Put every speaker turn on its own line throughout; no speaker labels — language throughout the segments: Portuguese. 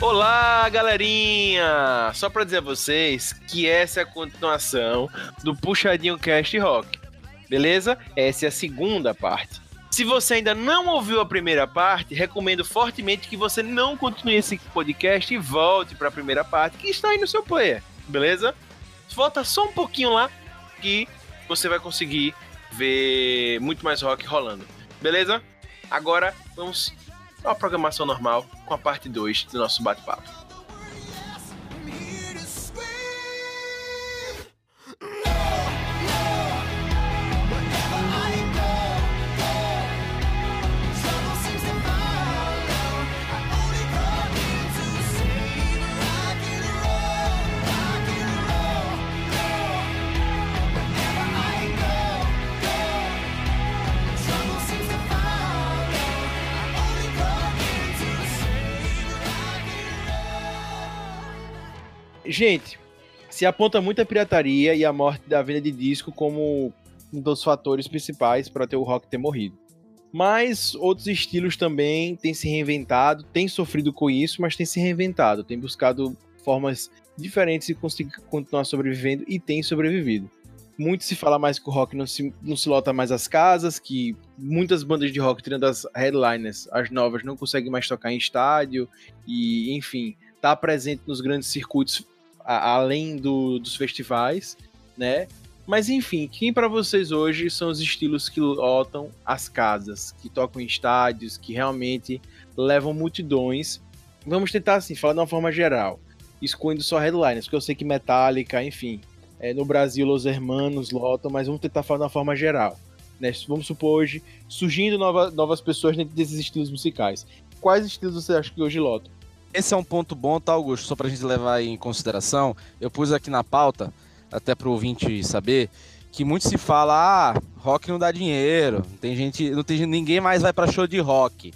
Olá, galerinha! Só pra dizer a vocês que essa é a continuação do Puxadinho Cast Rock. Beleza? Essa é a segunda parte. Se você ainda não ouviu a primeira parte, recomendo fortemente que você não continue esse podcast e volte para a primeira parte que está aí no seu player. Beleza? Volta só um pouquinho lá que você vai conseguir ver muito mais rock rolando. Beleza? Agora vamos à programação normal com a parte 2 do nosso bate-papo. Gente, se aponta muito a pirataria e a morte da venda de disco como um dos fatores principais para ter o rock ter morrido. Mas outros estilos também têm se reinventado, têm sofrido com isso, mas têm se reinventado, têm buscado formas diferentes de conseguir continuar sobrevivendo e têm sobrevivido. Muito se fala mais que o rock não se, não se lota mais as casas, que muitas bandas de rock, tirando as headliners, as novas, não conseguem mais tocar em estádio, e enfim, tá presente nos grandes circuitos a, além do, dos festivais, né? Mas enfim, quem para vocês hoje são os estilos que lotam as casas, que tocam em estádios, que realmente levam multidões? Vamos tentar assim, falar de uma forma geral, excluindo só headliners, porque eu sei que Metallica, enfim, é, no Brasil Los Hermanos lotam, mas vamos tentar falar de uma forma geral. Né? Vamos supor hoje, surgindo nova, novas pessoas dentro desses estilos musicais. Quais estilos você acha que hoje lotam?
Esse é um ponto bom, tá, Augusto? Só pra gente levar em consideração. Eu pus aqui na pauta, até pro ouvinte saber, que muito se fala, ah, rock não dá dinheiro, tem gente, não tem ninguém mais vai para show de rock.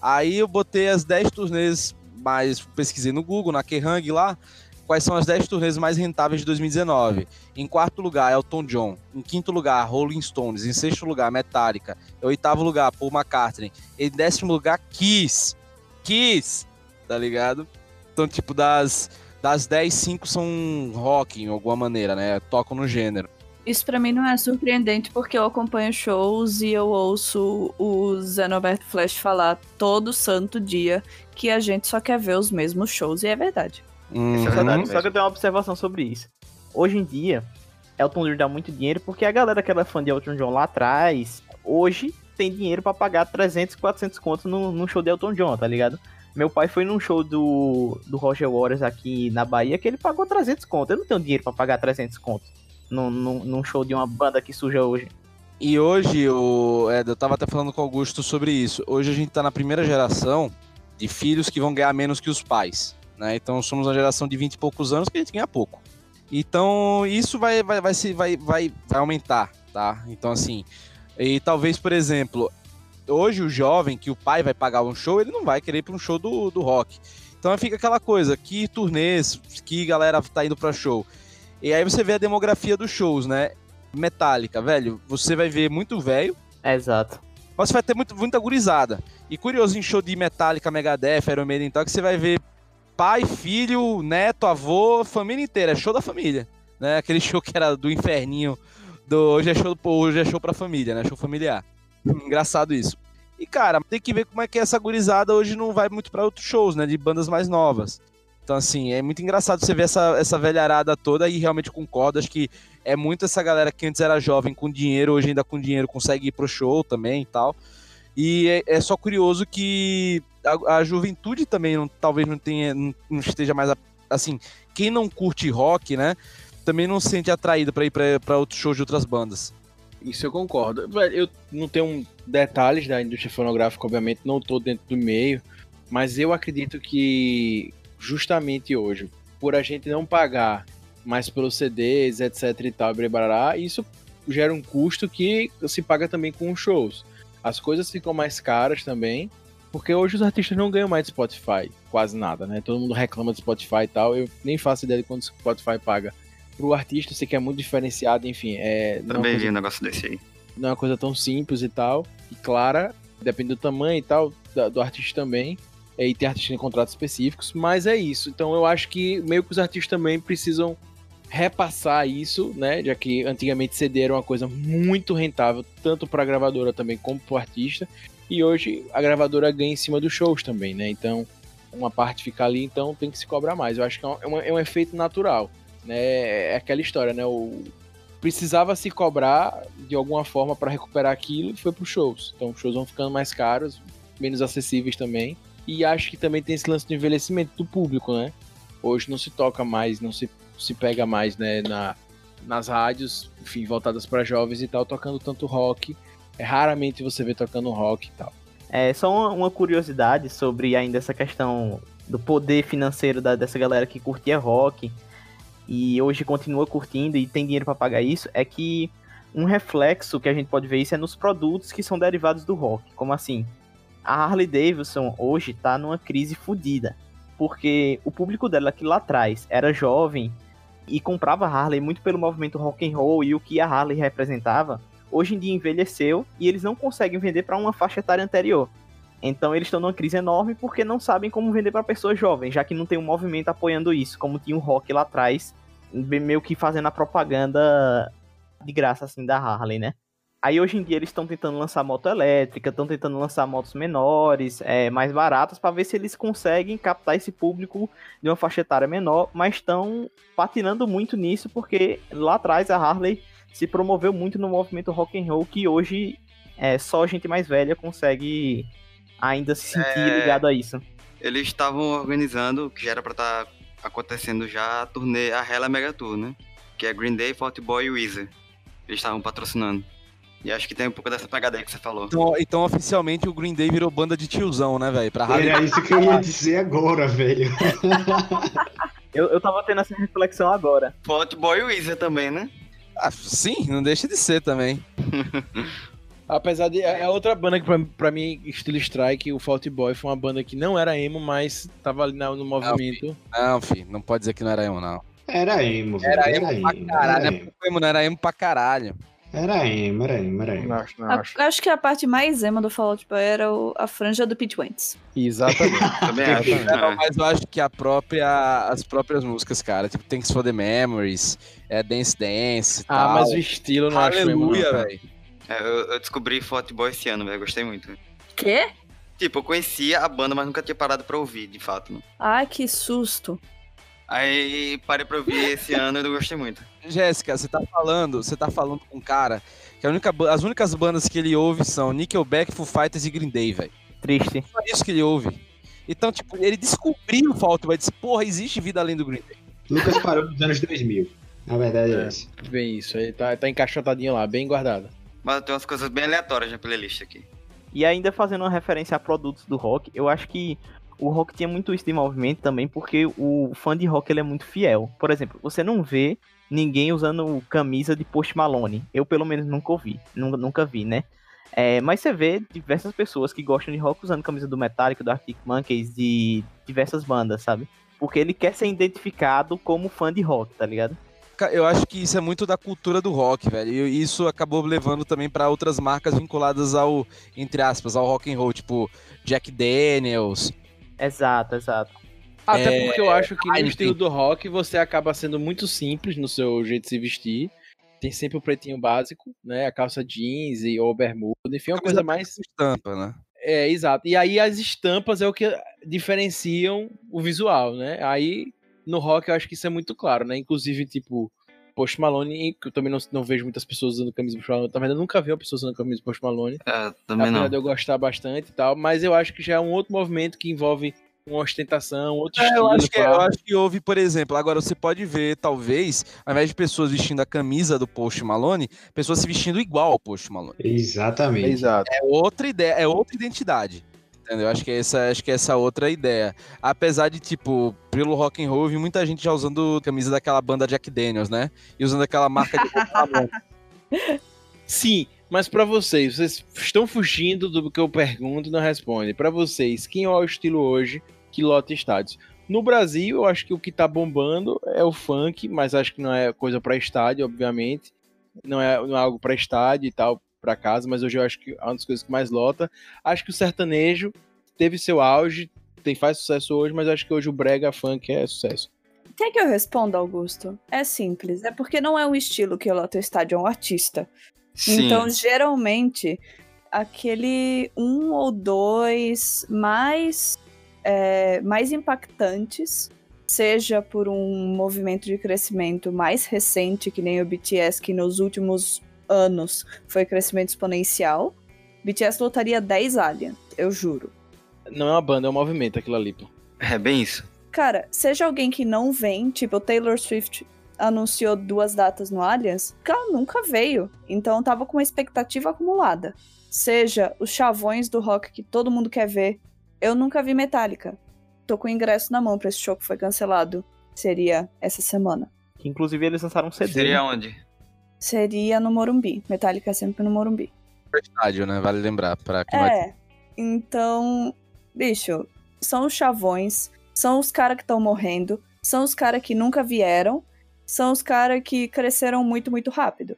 Aí eu botei as 10 turnês mais pesquisei no Google, na Kerrang lá, quais são as 10 turnês mais rentáveis de 2019. Em quarto lugar, Elton John. Em quinto lugar, Rolling Stones. Em sexto lugar, Metallica. Em oitavo lugar, Paul McCartney. Em décimo lugar, Kiss. Kiss tá ligado? Então, tipo, das, das 10, 5 são rock, em alguma maneira, né? Tocam no gênero.
Isso para mim não é surpreendente porque eu acompanho shows e eu ouço o Zé Norberto Flash falar todo santo dia que a gente só quer ver os mesmos shows e é verdade.
Uhum. Isso é verdade. Só que eu tenho uma observação sobre isso. Hoje em dia, Elton John dá muito dinheiro porque a galera que era fã de Elton John lá atrás, hoje tem dinheiro para pagar 300, 400 contos no, no show de Elton John, tá ligado? Meu pai foi num show do, do Roger Waters aqui na Bahia que ele pagou 300 contos. Eu não tenho dinheiro para pagar 300 contos num, num, num, show de uma banda que surge hoje.
E hoje, o, eu tava até falando com o Augusto sobre isso. Hoje a gente tá na primeira geração de filhos que vão ganhar menos que os pais. Né? Então somos uma geração de 20 e poucos anos que a gente ganha pouco. Então isso vai, vai, vai, se, vai, vai, vai aumentar, tá? Então assim, e talvez, por exemplo, hoje o jovem que o pai vai pagar um show, ele não vai querer ir para um show do, do rock. Então fica aquela coisa, que turnês, que galera tá indo para show. E aí você vê a demografia dos shows, né? Metallica, velho, você vai ver muito velho.
Exato.
Mas você vai ter muito, muita gurizada. E curioso em show de Metallica, Megadeth, Iron Maiden então, que você vai ver pai, filho, neto, avô, família inteira. É show da família. Né? Aquele show que era do inferninho. Do, hoje, é show, hoje é show pra família, né? Show familiar. Engraçado isso. E, cara, tem que ver como é que essa gurizada hoje não vai muito para outros shows, né? De bandas mais novas. Então, assim, é muito engraçado você ver essa, essa velharada toda e realmente concordo. Acho que é muito essa galera que antes era jovem com dinheiro, hoje ainda com dinheiro consegue ir pro show também e tal. E é, é só curioso que a, a juventude também não, talvez não tenha, não, não esteja mais assim. Quem não curte rock, né? Também não se sente atraído para ir para outros shows de outras bandas.
Isso eu concordo. Eu não tenho detalhes da indústria fonográfica, obviamente, não estou dentro do meio, mas eu acredito que justamente hoje, por a gente não pagar mais pelos CDs, etc e tal, barará, isso gera um custo que se paga também com os shows. As coisas ficam mais caras também, porque hoje os artistas não ganham mais de Spotify, quase nada, né? Todo mundo reclama de Spotify e tal, eu nem faço ideia de quanto o Spotify paga pro artista, sei que é muito diferenciado, enfim. É,
Também coisa, vi um negócio desse aí.
Não é uma coisa tão simples e tal, e clara, depende do tamanho e tal, do, do artista também. é, e tem artistas em contratos específicos, mas é isso. Então eu acho que meio que os artistas também precisam repassar isso, né? Já que antigamente CD era uma coisa muito rentável, tanto para a gravadora também como para o artista, e hoje a gravadora ganha em cima dos shows também, né? Então uma parte fica ali, então tem que se cobrar mais. Eu acho que é um, é um efeito natural, né? É aquela história, né? O, precisava se cobrar de alguma forma para recuperar aquilo e foi para os shows. Então os shows vão ficando mais caros, menos acessíveis também. E acho que também tem esse lance do envelhecimento do público, né? Hoje não se toca mais, não se, se pega mais, né, na, nas rádios, enfim, voltadas para jovens e tal, tocando tanto rock. É raramente você vê tocando rock e tal.
É só uma, uma curiosidade sobre ainda essa questão do poder financeiro da, dessa galera que curtia rock e hoje continua curtindo e tem dinheiro para pagar isso, é que um reflexo que a gente pode ver isso é nos produtos que são derivados do rock. Como assim? A Harley Davidson hoje está numa crise fodida, porque o público dela que lá atrás era jovem e comprava Harley muito pelo movimento rock and roll e o que a Harley representava, hoje em dia envelheceu e eles não conseguem vender para uma faixa etária anterior. Então eles estão numa crise enorme porque não sabem como vender para pessoas jovens, já que não tem um movimento apoiando isso, como tinha o rock lá atrás, meio que fazendo a propaganda de graça assim da Harley, né? Aí hoje em dia eles estão tentando lançar moto elétrica, estão tentando lançar motos menores, é, mais baratas, para ver se eles conseguem captar esse público de uma faixa etária menor, mas estão patinando muito nisso porque lá atrás a Harley se promoveu muito no movimento rock and roll que hoje é, só gente mais velha consegue ainda se sentir é... ligado a isso.
Eles estavam organizando, que já era para estar tá acontecendo já, a turnê, a Hella Mega Tour, né? Que é Green Day, Fault Boy e Weezer. Eles estavam patrocinando. E acho que tem um pouco dessa pegada aí que você falou.
Então, então oficialmente o Green Day virou banda de tiozão, né, velho?
Pra Era isso que eu ia dizer agora, velho.
eu, eu tava tendo essa reflexão agora.
Fault Boy e Weezer também, né?
Ah, sim, não deixa de ser também.
Apesar de. É outra banda que, pra, pra mim, estilo Strike, o Fault Boy foi uma banda que não era emo, mas tava ali no movimento.
Não, filho, não pode dizer que não era emo, não.
Era emo,
velho. Era, emo, pra caralho. Era emo. emo, não era emo pra caralho.
Era emo, era emo, era emo. Não,
não, acho. acho que a parte mais emo do Fallout Boy era o, a franja do Pete Wentz.
Exatamente.
Também acho. Não, mas eu acho que a própria, as próprias músicas, cara, tipo Thanks for the Memories, é Dance Dance.
Ah, tal. mas o estilo não
Aleluia,
acho
Aleluia, velho.
É, eu, eu, descobri Boy esse ano, velho. Gostei muito.
Quê?
Tipo, eu conhecia a banda, mas nunca tinha parado pra ouvir, de fato. Né?
Ai, que susto.
Aí parei pra ouvir esse ano e eu gostei muito.
Jéssica, você tá falando, você tá falando com um cara que a única, as únicas bandas que ele ouve são Nickelback, Foo Fighters e Green Day, velho.
Triste.
Só isso que ele ouve. Então, tipo, ele descobriu o Fault Boy, disse, porra, existe vida além do Green Day.
Lucas parou nos anos 2000. Na verdade é, é isso.
Bem isso, ele tá, tá encaixotadinho lá, bem guardado.
Mas tem umas coisas bem aleatórias na playlist aqui.
E ainda fazendo uma referência a produtos do rock, eu acho que o rock tinha muito isso de movimento também, porque o fã de rock ele é muito fiel. Por exemplo, você não vê ninguém usando camisa de Post Malone. Eu, pelo menos, nunca ouvi. Nunca, nunca vi, né? É, mas você vê diversas pessoas que gostam de rock usando camisa do Metallica, do Arctic Monkeys, de diversas bandas, sabe? Porque ele quer ser identificado como fã de rock, tá ligado?
Eu acho que isso é muito da cultura do rock, velho. E isso acabou levando também para outras marcas vinculadas ao, entre aspas, ao rock and roll, tipo Jack Daniels.
Exato, exato.
Até é... porque eu acho que no estilo do rock você acaba sendo muito simples no seu jeito de se vestir. Tem sempre o pretinho básico, né? A calça jeans e ou bermuda, enfim, é uma coisa mais
estampa, né?
É, exato. E aí as estampas é o que diferenciam o visual, né? Aí no rock eu acho que isso é muito claro, né? Inclusive, tipo, Post Malone, que eu também não, não vejo muitas pessoas usando camisa Post Malone. Também eu nunca vi uma pessoa usando camisa Post Malone.
É, também não.
de eu gostar bastante e tal, mas eu acho que já é um outro movimento que envolve uma ostentação, outro
é,
estilo.
Eu acho, que, eu acho que houve, por exemplo, agora você pode ver, talvez, ao invés de pessoas vestindo a camisa do Post Malone, pessoas se vestindo igual ao Post Malone.
Exatamente.
Exato.
É outra ideia, é outra identidade. Entendeu? Acho que é essa, acho que é essa outra ideia. Apesar de, tipo, pelo rock and roll, vi muita gente já usando camisa daquela banda Jack Daniels, né? E usando aquela marca de
Sim, mas para vocês, vocês estão fugindo do que eu pergunto e não respondem. Para vocês, quem é o estilo hoje que lota estádios? No Brasil, eu acho que o que tá bombando é o funk, mas acho que não é coisa para estádio, obviamente. Não é, não é algo para estádio e tal, para casa, mas hoje eu acho que é uma das coisas que mais lota. Acho que o sertanejo teve seu auge, tem, faz sucesso hoje, mas acho que hoje o brega funk é sucesso.
Quer que eu responda, Augusto? É simples. É porque não é um estilo que lota o estádio, é um artista.
Sim.
Então, geralmente, aquele um ou dois mais, é, mais impactantes, seja por um movimento de crescimento mais recente, que nem o BTS, que nos últimos anos foi crescimento exponencial, BTS lotaria 10 aliens, eu juro.
Não é uma banda, é um movimento aquilo ali, pô.
É bem isso.
Cara, seja alguém que não vem, tipo, Taylor Swift anunciou duas datas no Allianz, que ela nunca veio. Então tava com uma expectativa acumulada. Seja os chavões do rock que todo mundo quer ver. Eu nunca vi Metallica. Tô com o ingresso na mão pra esse show que foi cancelado. Seria essa semana.
Que inclusive eles lançaram um CD.
Seria onde?
Seria no Morumbi. Metallica é sempre no Morumbi.
Estádio, né? Vale lembrar. Pra quem vai...
É. Então, bicho, são os chavões, são os caras que estão morrendo, são os caras que nunca vieram, são os caras que cresceram muito, muito rápido.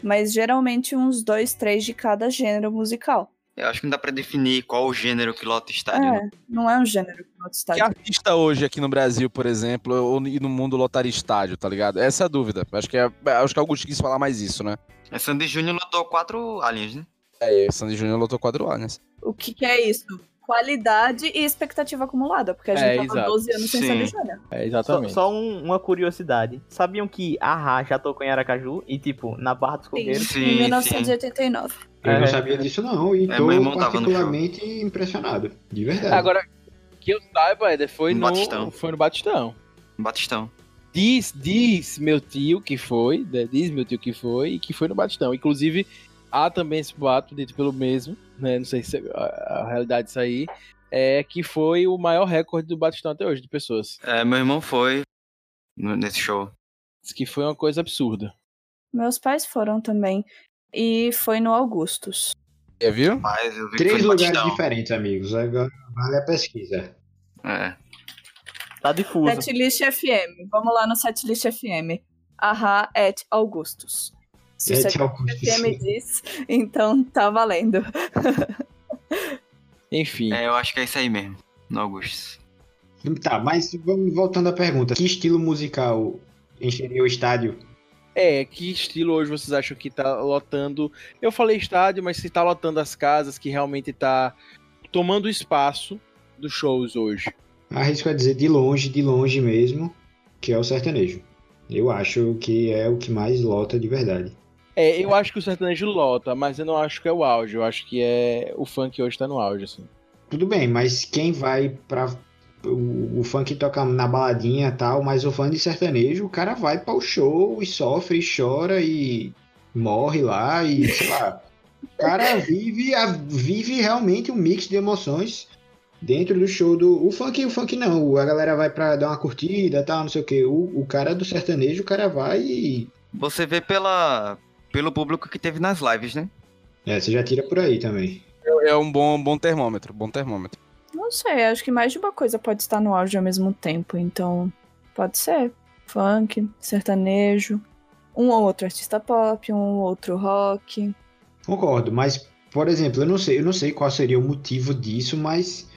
Mas geralmente uns dois, três de cada gênero musical.
Eu acho que não dá pra definir qual o gênero que lota estádio. né?
É, não é um gênero que lota
Que
estádio.
artista hoje aqui no Brasil, por exemplo, ou e no mundo lotaria estádio, tá ligado? Essa é a dúvida. Acho que, é, acho que Augusto quis falar mais isso, né?
É Sandy Júnior lotou quatro aliens, né?
É, Sandy Júnior lotou quatro anos.
O que, que é isso? Qualidade e expectativa acumulada, porque a gente
É,
tava
exato.
12 anos sem
Sim.
Sandy Júnior.
É,
Só,
exatamente.
só um- uma curiosidade. Sabiam que a Ra já tocou em Aracaju? E, tipo, na Barra dos Coqueiros?
Sim,
em 1989.
Eu
É.
não sabia disso não, e
É,
tô
meu irmão tava no
particularmente impressionado. De verdade.
Agora, que eu saiba, Éder, foi
No
no,
Batistão.
foi no Batistão.
Batistão.
Diz, diz meu tio que foi, né, diz meu tio que foi, e que foi no Batistão. Inclusive, há também esse boato dito pelo mesmo, né? Não sei se a, a realidade disso aí, é que foi o maior recorde do Batistão até hoje, de pessoas.
É, meu irmão foi nesse show.
Diz que foi uma coisa absurda.
Meus pais foram também. E foi no Augustus.
É, viu?
Mas eu vi
Três lugares
Batistão.
diferentes, amigos. Agora vale a pesquisa.
É.
Tá difuso.
Setlist FM. Vamos lá no Setlist FM. Ahá et Augustus. Se o
Et
Setlist
Augustus.
FM diz, então tá valendo.
Enfim,
É, eu acho que é isso aí mesmo. No Augustus.
Tá, mas vamos voltando à pergunta. Que estilo musical encheria o estádio?
É, que estilo hoje vocês acham que tá lotando? Eu falei estádio, mas se tá lotando as casas, que realmente tá tomando espaço dos shows hoje.
Arrisco a dizer de longe, de longe mesmo, que é o sertanejo. Eu acho que é o que mais lota de verdade.
É, eu acho que o sertanejo lota, mas eu não acho que é o auge. Eu acho que é o funk hoje tá no auge, assim.
Tudo bem, mas quem vai pra. O, o funk toca na baladinha e tal, mas o fã de sertanejo, o cara vai para o show e sofre, e chora e morre lá e sei lá. O cara vive, a- vive realmente um mix de emoções dentro do show do. O funk, o funk não. A galera vai pra dar uma curtida tal, não sei o que. O, o cara do sertanejo, o cara vai e.
Você vê pela, pelo público que teve nas lives, né?
É, você já tira por aí também.
É um bom, bom termômetro, bom termômetro.
Não sei, acho que mais de uma coisa pode estar no auge ao mesmo tempo, então pode ser. Funk, sertanejo, um ou outro artista pop, um ou outro rock.
Concordo, mas, por exemplo, eu não sei, eu não sei qual seria o motivo disso, mas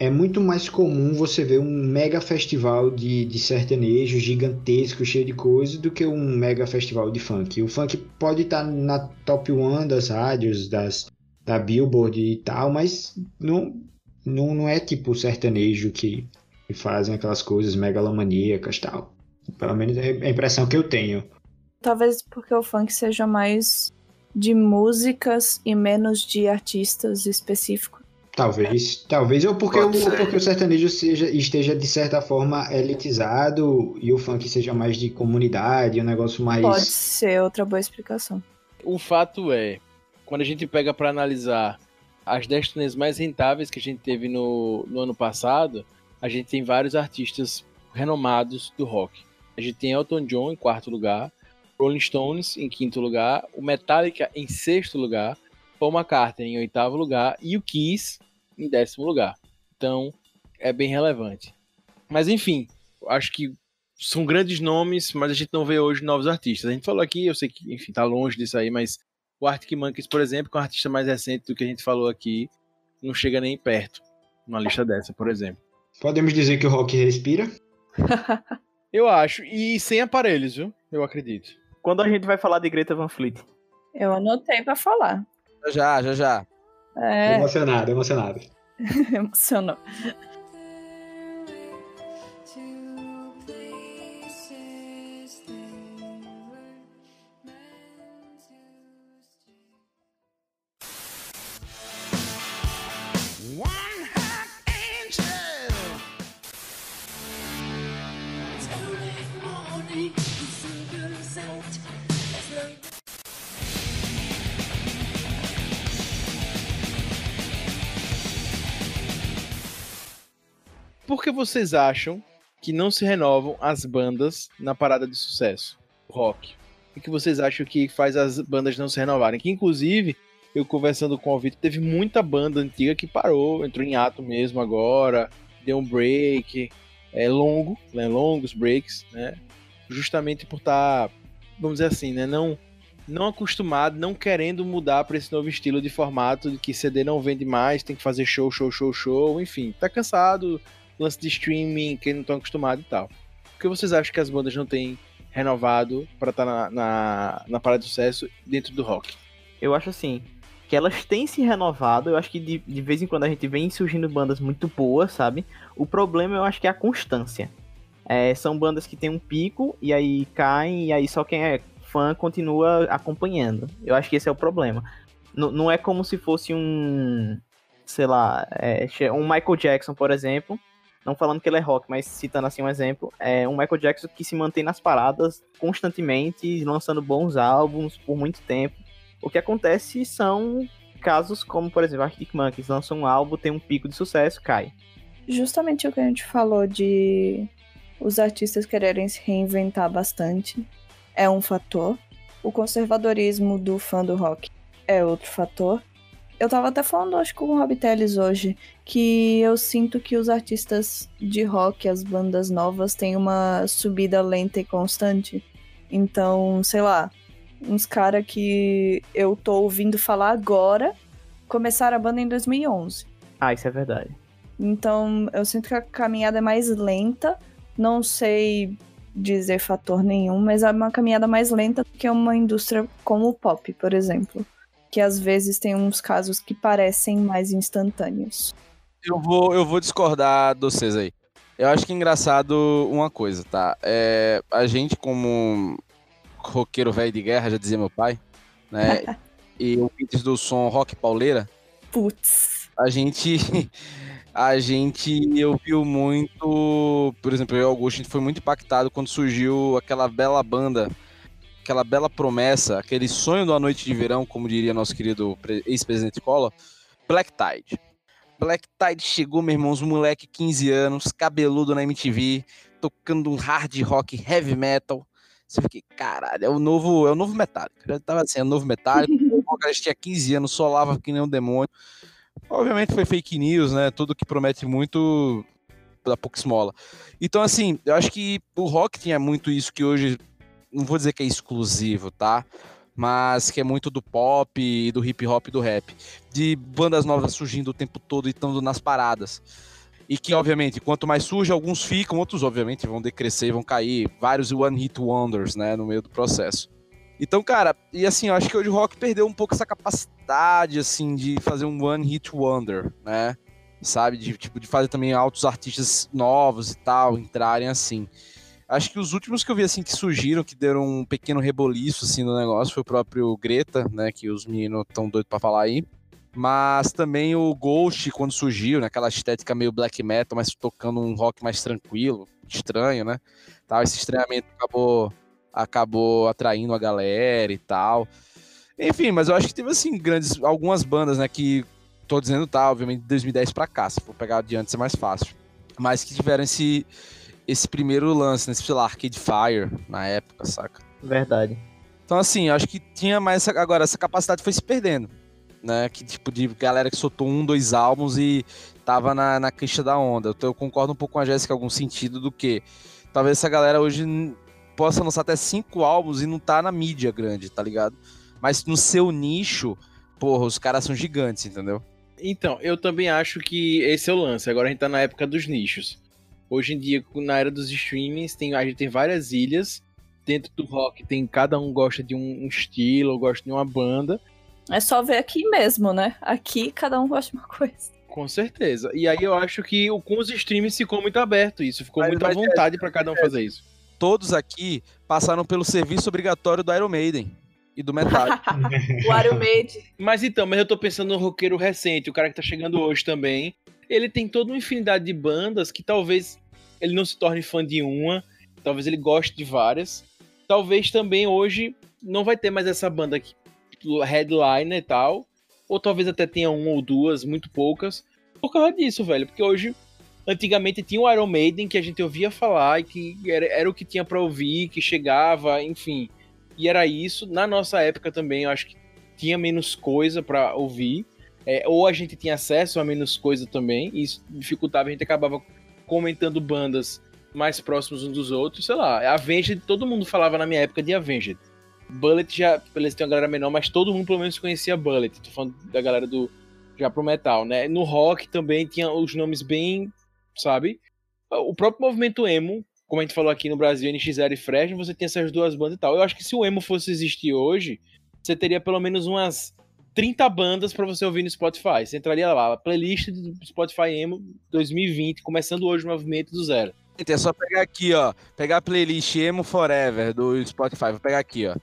é muito mais comum você ver um mega festival de, de sertanejo gigantesco, cheio de coisa, do que um mega festival de funk. O funk pode estar na top one das rádios, das, da Billboard e tal, mas não, não, não é tipo o sertanejo que, que fazem aquelas coisas megalomaníacas e tal. Pelo menos é a impressão que eu tenho.
Talvez porque o funk seja mais de músicas e menos de artistas específicos.
Talvez, talvez, ou porque, o,
ser.
porque o sertanejo seja, esteja de certa forma elitizado e o funk seja mais de comunidade, um negócio mais.
Pode ser outra boa explicação.
O fato é, quando a gente pega pra analisar as 10 turnês mais rentáveis que a gente teve no, no ano passado, a gente tem vários artistas renomados do rock. A gente tem Elton John em quarto lugar, Rolling Stones em quinto lugar, o Metallica em sexto lugar, Paul McCartney em oitavo lugar e o Kiss em décimo lugar. Então, é bem relevante. Mas enfim, acho que são grandes nomes, mas a gente não vê hoje novos artistas. A gente falou aqui, eu sei que, enfim, tá longe disso aí, mas o Arctic Monkeys, por exemplo, que é um artista mais recente do que a gente falou aqui, não chega nem perto numa lista dessa, por exemplo.
Podemos dizer que o rock respira?
Eu acho. E sem aparelhos, viu? Eu acredito.
Quando a gente vai falar de Greta Van Fleet?
Eu anotei pra falar.
Já, já, já.
É,
Emocionado, emocionado.
emocionou.
Por que vocês acham que não se renovam as bandas na parada de sucesso? Rock. O que vocês acham que faz as bandas não se renovarem? Que inclusive, eu conversando com o Vitor, teve muita banda antiga que parou, entrou em ato mesmo agora, deu um break, é longo, né, longos breaks, né? Justamente por estar, vamos dizer assim, né, não não acostumado, não querendo mudar para esse novo estilo de formato de que CD não vende mais, tem que fazer show, show, show, show, enfim, tá cansado, lance de streaming, que não estão acostumados e tal. Por que vocês acham que as bandas não têm renovado para estar na, na, na parada de sucesso dentro do rock?
Eu acho assim, que elas têm se renovado. Eu acho que de, de vez em quando a gente vem surgindo bandas muito boas, sabe? O problema eu acho que é a constância. É, são bandas que tem um pico e aí caem, e aí só quem é fã continua acompanhando. Eu acho que esse é o problema. N não é como se fosse um. Sei lá, é, um Michael Jackson, por exemplo. Não falando que ele é rock, mas citando assim um exemplo. É um Michael Jackson que se mantém nas paradas constantemente, lançando bons álbuns por muito tempo. O que acontece são casos como, por exemplo, Arctic Monkeys lança um álbum, tem um pico de sucesso, cai.
Justamente o que a gente falou de os artistas quererem se reinventar bastante é um fator. O conservadorismo do fã do rock é outro fator. Eu tava até falando, acho que com o Rob Telles hoje, que eu sinto que os artistas de rock, as bandas novas, têm uma subida lenta e constante. Então, sei lá, uns caras que eu tô ouvindo falar agora começaram a banda em 2011.
Ah, isso é verdade.
Então, eu sinto que a caminhada é mais lenta. Não sei dizer fator nenhum, mas é uma caminhada mais lenta do que uma indústria como o pop, por exemplo. Que às vezes tem uns casos que parecem mais instantâneos.
Eu vou, eu vou discordar de vocês aí. Eu acho que é engraçado uma coisa, tá? É, a gente, como roqueiro velho de guerra, já dizia meu pai, né? e ouvintes do som rock pauleira.
Putz.
A gente. A gente ouviu muito. Por exemplo, eu e o Augusto, a gente foi muito impactado quando surgiu aquela bela banda, aquela bela promessa, aquele sonho da noite de verão, como diria nosso querido ex-presidente Collor, Black Tide. Black Tide chegou, meu irmão, os moleque 15 anos, cabeludo na MTV, tocando um hard rock heavy metal. Você fica, caralho, é o novo, é o novo Metallica. Já tava assim, é o novo Metallica. o cara tinha 15 anos, solava que nem um demônio. Obviamente foi fake news, né? Tudo que promete muito da pouca esmola. Então, assim, eu acho que o rock tinha muito isso que hoje, não vou dizer que é exclusivo, tá? Mas que é muito do pop, do hip hop e do rap. De bandas novas surgindo o tempo todo e estando nas paradas. E que, obviamente, quanto mais surge, alguns ficam, outros, obviamente, vão decrescer vão cair. Vários One Hit Wonders, né, no meio do processo. Então, cara, e assim, eu acho que hoje o rock perdeu um pouco essa capacidade, assim, de fazer um One Hit Wonder, né? Sabe? De, tipo, de fazer também altos artistas novos e tal, entrarem assim. Acho que os últimos que eu vi, assim, que surgiram, que deram um pequeno reboliço, assim, no negócio, foi o próprio Greta, né? Que os meninos estão doidos pra falar aí. Mas também o Ghost, quando surgiu, naquela né, estética meio black metal, mas tocando um rock mais tranquilo, estranho, né? Tal, esse estranhamento acabou acabou atraindo a galera e tal. Enfim, mas eu acho que teve assim grandes algumas bandas, né, que tô dizendo tá, obviamente de 2010 para cá, se for pegar adiante é mais fácil. Mas que tiveram esse esse primeiro lance, né, sei lá, Arcade Fire na época, saca?
Verdade.
Então assim, eu acho que tinha mais agora essa capacidade foi se perdendo, né? Que tipo de galera que soltou um, dois álbuns e tava na, na queixa da onda. Então eu concordo um pouco com a Jéssica em algum sentido do que talvez essa galera hoje possa lançar até cinco álbuns e não tá na mídia grande, tá ligado? Mas no seu nicho, porra, os caras são gigantes, entendeu?
Então, eu também acho que esse é o lance. Agora a gente tá na época dos nichos. Hoje em dia, na era dos streamings, tem, a gente tem várias ilhas. Dentro do rock tem cada um gosta de um, um estilo, gosta de uma banda.
É só ver aqui mesmo, né? Aqui cada um gosta de uma coisa.
Com certeza. E aí eu acho que o- com os streams ficou muito aberto isso. Ficou
Mas-
muita
mas é-
vontade pra cada um fazer isso.
Todos aqui passaram pelo serviço obrigatório do Iron Maiden e do Metallica.
o Iron Maiden.
Mas então, mas eu tô pensando no roqueiro recente, o cara que tá chegando hoje também. Ele tem toda uma infinidade de bandas que talvez ele não se torne fã de uma, talvez ele goste de várias. Talvez também hoje não vai ter mais essa banda aqui, headliner e tal. Ou talvez até tenha uma ou duas, muito poucas. Por causa disso, velho. Porque hoje, antigamente tinha o Iron Maiden que a gente ouvia falar e que era, era o que tinha pra ouvir, que chegava, enfim. E era isso. Na nossa época também, eu acho que tinha menos coisa pra ouvir. É, ou a gente tinha acesso a menos coisa também. E isso dificultava, a gente acabava comentando bandas mais próximos uns dos outros. Sei lá, Avenged, todo mundo falava na minha época de Avenged. Bullet já, beleza, tem uma galera menor, mas todo mundo pelo menos conhecia Bullet. Tô falando da galera do. Já pro metal, né? No rock também tinha os nomes bem, sabe? O próprio movimento emo, como a gente falou aqui no Brasil, NX0 e Fresno, você tem essas duas bandas e tal. Eu acho que se o emo fosse existir hoje, você teria pelo menos umas 30 bandas pra você ouvir no Spotify. Você entraria lá, playlist do Spotify emo 2020, começando hoje o movimento do zero.
É só pegar aqui, ó. Pegar a playlist Emo Forever do Spotify. Vou pegar aqui, ó.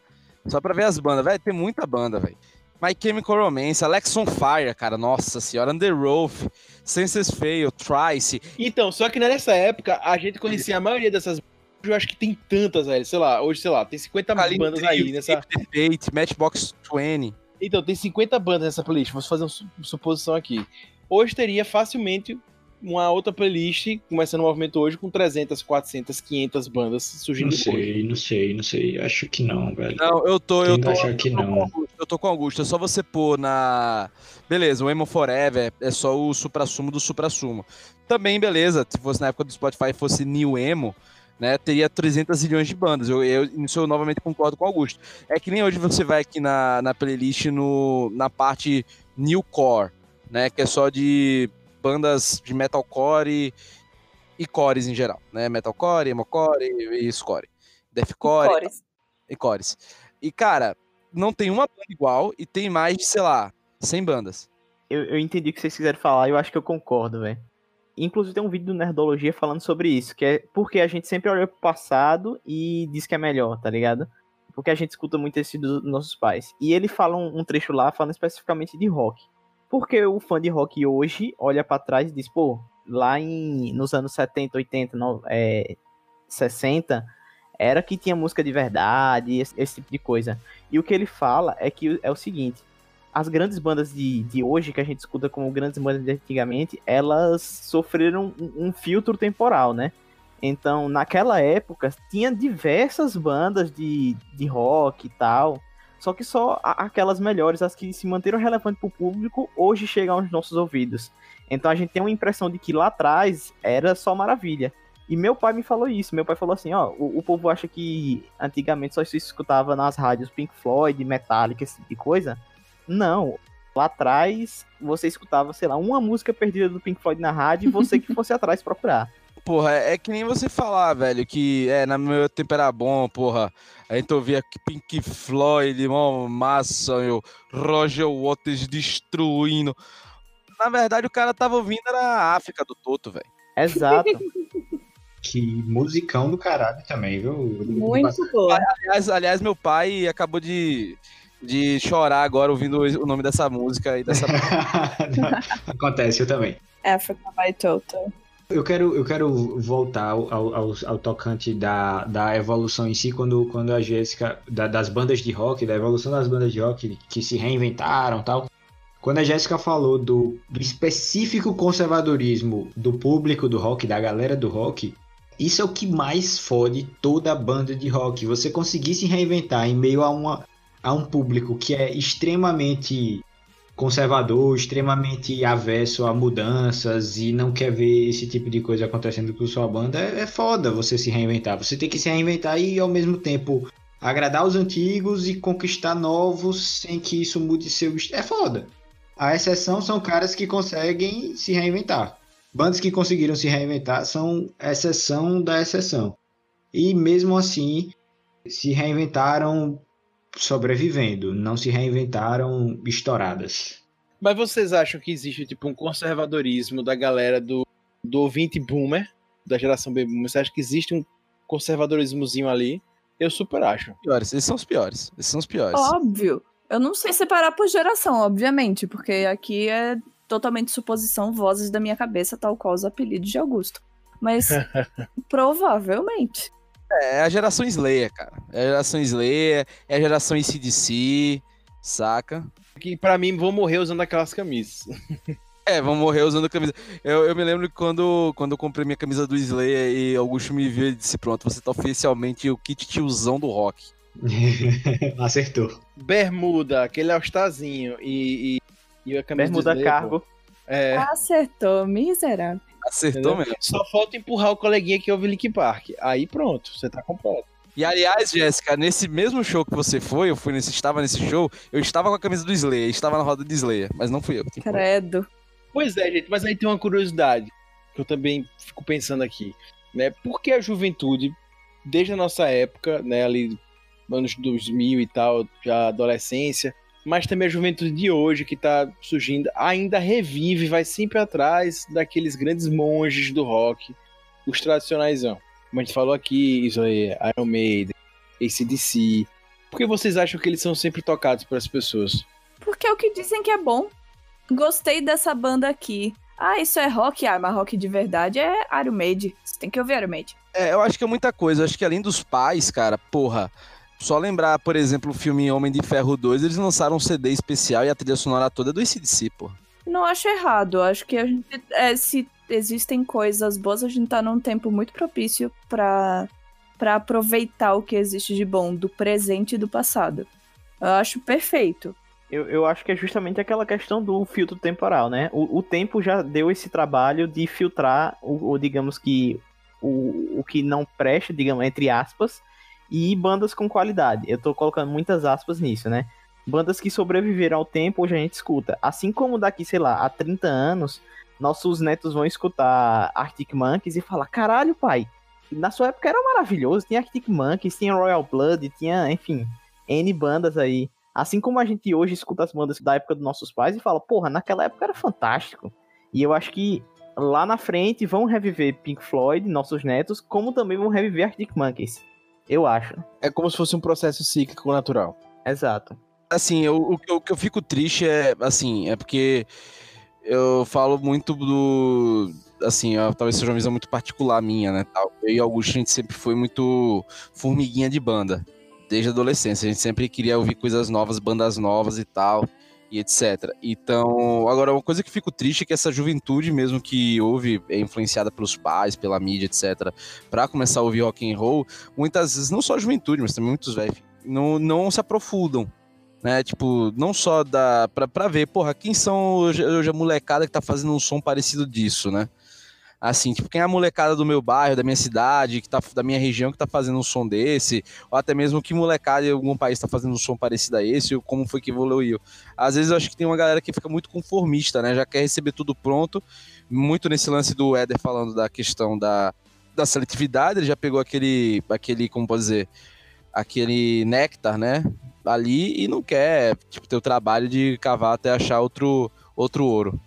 Só pra ver as bandas. Velho, tem muita banda, velho. My Chemical Romance, Alex on Fire, cara. Nossa senhora. Under Oath, Senses Fail, Trice.
Então, só que nessa época a gente conhecia a maioria dessas. Eu acho que tem tantas, velho. Sei lá, hoje, sei lá, tem 50 bandas aí nessa.
Fate, Matchbox 20.
Então, tem 50 bandas nessa playlist. Vou fazer uma su- suposição aqui. Hoje teria facilmente uma outra playlist, começando o movimento hoje, com 300, 400, 500 bandas surgindo
Não
depois.
sei, não sei, não sei. Acho que não, velho.
Não, eu tô, eu tô,
achar que
eu tô
não.
com Augusto, eu tô com Augusto. É só você pôr na. Beleza, o Emo Forever é só o supra-sumo do supra-sumo. Também, beleza, se fosse na época do Spotify fosse New Emo, né, teria 300 milhões de bandas. Eu, eu, isso eu novamente concordo com o Augusto. É que nem hoje você vai aqui na, na playlist no, na parte New Core, né, que é só de bandas de metalcore e, e cores em geral, né, metalcore, emocore e, e score. Deathcore,
Cores.
e cores. E, cara, não tem uma banda igual e tem mais de, sei lá, 100 bandas.
Eu, eu entendi o que vocês quiseram falar e eu acho que eu concordo, velho. Inclusive tem um vídeo do Nerdologia falando sobre isso, que é porque a gente sempre olha pro passado e diz que é melhor, tá ligado? Porque a gente escuta muito esse dos nossos pais. E ele fala um, um trecho lá falando especificamente de rock. Porque o fã de rock hoje olha pra trás e diz, pô, lá em, nos anos 70, 80, no- é, 60, era que tinha música de verdade, esse, esse tipo de coisa. E o que ele fala é que é o seguinte, as grandes bandas de, de hoje, que a gente escuta como grandes bandas de antigamente, elas sofreram um, um filtro temporal, né? Então, naquela época, tinha diversas bandas de, de rock e tal, só que só aquelas melhores, as que se manteram relevantes para o público, hoje chegam aos nossos ouvidos. Então a gente tem uma impressão de que lá atrás era só maravilha. E meu pai me falou isso. Meu pai falou assim: ó, o, o povo acha que antigamente só se escutava nas rádios Pink Floyd, Metallica, esse tipo de coisa. Não. Lá atrás, você escutava, sei lá, uma música perdida do Pink Floyd na rádio e você que fosse atrás procurar.
Porra, é, é que nem você falar, velho, que é, na meu tempo era bom, porra. A gente ouvia Pink Floyd, mó massa, meu, Roger Waters destruindo. Na verdade, o cara tava ouvindo era a África do Toto, velho.
Exato.
Que musicão do caralho também, viu?
Muito boa.
Aliás, aliás, meu pai acabou de, de chorar agora ouvindo o nome dessa música e dessa.
Acontece, eu também.
Africa by Total.
Eu quero, eu quero voltar ao, ao, ao- tocante da, da evolução em si, quando, quando a Jéssica, da- das bandas de rock, da evolução das bandas de rock que se reinventaram tal. Quando a Jéssica falou do, do específico conservadorismo do público do rock, da galera do rock, isso é o que mais fode toda banda de rock. Você conseguir se reinventar em meio a, uma, a um público que é extremamente conservador, extremamente avesso a mudanças e não quer ver esse tipo de coisa acontecendo com sua banda, é, é foda você se reinventar. Você tem que se reinventar e ao mesmo tempo agradar os antigos e conquistar novos sem que isso mude seu É foda. A exceção são caras que conseguem se reinventar. Bandas que conseguiram se reinventar são exceção da exceção. E mesmo assim, se reinventaram sobrevivendo, não se reinventaram estouradas.
Mas vocês acham que existe tipo um conservadorismo da galera do, do ouvinte boomer, da geração baby boomer? Você acha que existe um conservadorismozinho ali? Eu super acho.
Piores, esses são os piores. Esses são os piores.
Óbvio. Eu não sei separar por geração, obviamente, porque aqui é totalmente suposição, vozes da minha cabeça, tal qual os apelidos de Augusto. Mas provavelmente.
É, a geração Slayer, cara. É a geração Slayer, é a geração ICDC, saca?
Que pra mim vão morrer usando aquelas camisas.
É, vão morrer usando a camisa. Eu, eu me lembro que quando, quando eu comprei minha camisa do Slayer e Augusto me viu e disse: Pronto, você tá oficialmente o kit tiozão do rock.
Acertou.
Bermuda, aquele alstazinho e, e, e a camisa
Bermuda
do Slayer,
cargo.
pô. É,
Acertou, miserável.
Acertou
entendeu?
mesmo.
Só falta empurrar o coleguinha que ouve Link Park. Aí pronto, você tá completo.
E aliás, Jéssica, nesse mesmo show que você foi, eu fui nesse, estava nesse show, eu estava com a camisa do Slayer, estava na roda do Slayer, mas não fui eu.
Credo.
Pois é, gente, mas aí tem uma curiosidade que eu também fico pensando aqui, né? Por que a juventude, desde a nossa época, né, ali anos 2000 e tal, já adolescência, mas também a juventude de hoje que tá surgindo, ainda revive, vai sempre atrás daqueles grandes monges do rock, os tradicionaisão. Como a gente falou aqui, Slayer, Iron Maiden, ACDC. Por que vocês acham que eles são sempre tocados por as pessoas?
Porque é o que dizem que é bom. Gostei dessa banda aqui. Ah, isso é rock? Ah, mas rock de verdade é Iron Maiden. Você tem que ouvir Iron Maiden.
É, eu acho que é muita coisa. Eu acho que além dos pais, cara, porra. Só lembrar, por exemplo, o filme Homem de Ferro 2, eles lançaram um CD especial e a trilha sonora toda é do ACDC, pô.
Não acho errado. Acho que a gente, é, se existem coisas boas, a gente tá num tempo muito propício pra, pra aproveitar o que existe de bom do presente e do passado. Eu acho perfeito.
Eu, eu acho que é justamente aquela questão do filtro temporal, né? O, o tempo já deu esse trabalho de filtrar o, o, digamos que, o, o que não presta, digamos, entre aspas, e bandas com qualidade. Eu tô colocando muitas aspas nisso, né? Bandas que sobreviveram ao tempo, hoje a gente escuta. Assim como daqui, sei lá, há 30 anos, nossos netos vão escutar Arctic Monkeys e falar: caralho, pai, na sua época era maravilhoso. Tinha Arctic Monkeys, tinha Royal Blood, tinha, enfim, N bandas aí. Assim como a gente hoje escuta as bandas da época dos nossos pais e fala, porra, naquela época era fantástico. E eu acho que lá na frente vão reviver Pink Floyd, nossos netos, como também vão reviver Arctic Monkeys. Eu acho.
É como se fosse um processo cíclico natural.
Exato.
Assim, eu- o, que eu- o que eu fico triste é, assim, é porque eu falo muito do. Assim, ó, talvez seja uma visão muito particular minha, né? Tal. Eu e Augusto, a gente sempre foi muito formiguinha de banda. Desde a adolescência. A gente sempre queria ouvir coisas novas, bandas novas e tal. E etc. Então, agora, uma coisa que fico triste é que essa juventude mesmo que ouve, é influenciada pelos pais, pela mídia, etc., pra começar a ouvir rock and roll, muitas vezes, não só a juventude, mas também muitos velhos, não, não se aprofundam né? Tipo, não só dá pra, pra ver, porra, quem são hoje, hoje a molecada que tá fazendo um som parecido disso, né? Assim, tipo, quem é a molecada do meu bairro, da minha cidade, que tá, da minha região que tá fazendo um som desse, ou até mesmo que molecada em algum país tá fazendo um som parecido a esse, ou como foi que evoluiu. Às vezes eu acho que tem uma galera que fica muito conformista, né? Já quer receber tudo pronto, muito nesse lance do Éder falando da questão da, da seletividade, ele já pegou aquele, aquele, como pode dizer, aquele néctar, né? Ali e não quer, tipo, ter o trabalho de cavar até achar outro, outro ouro.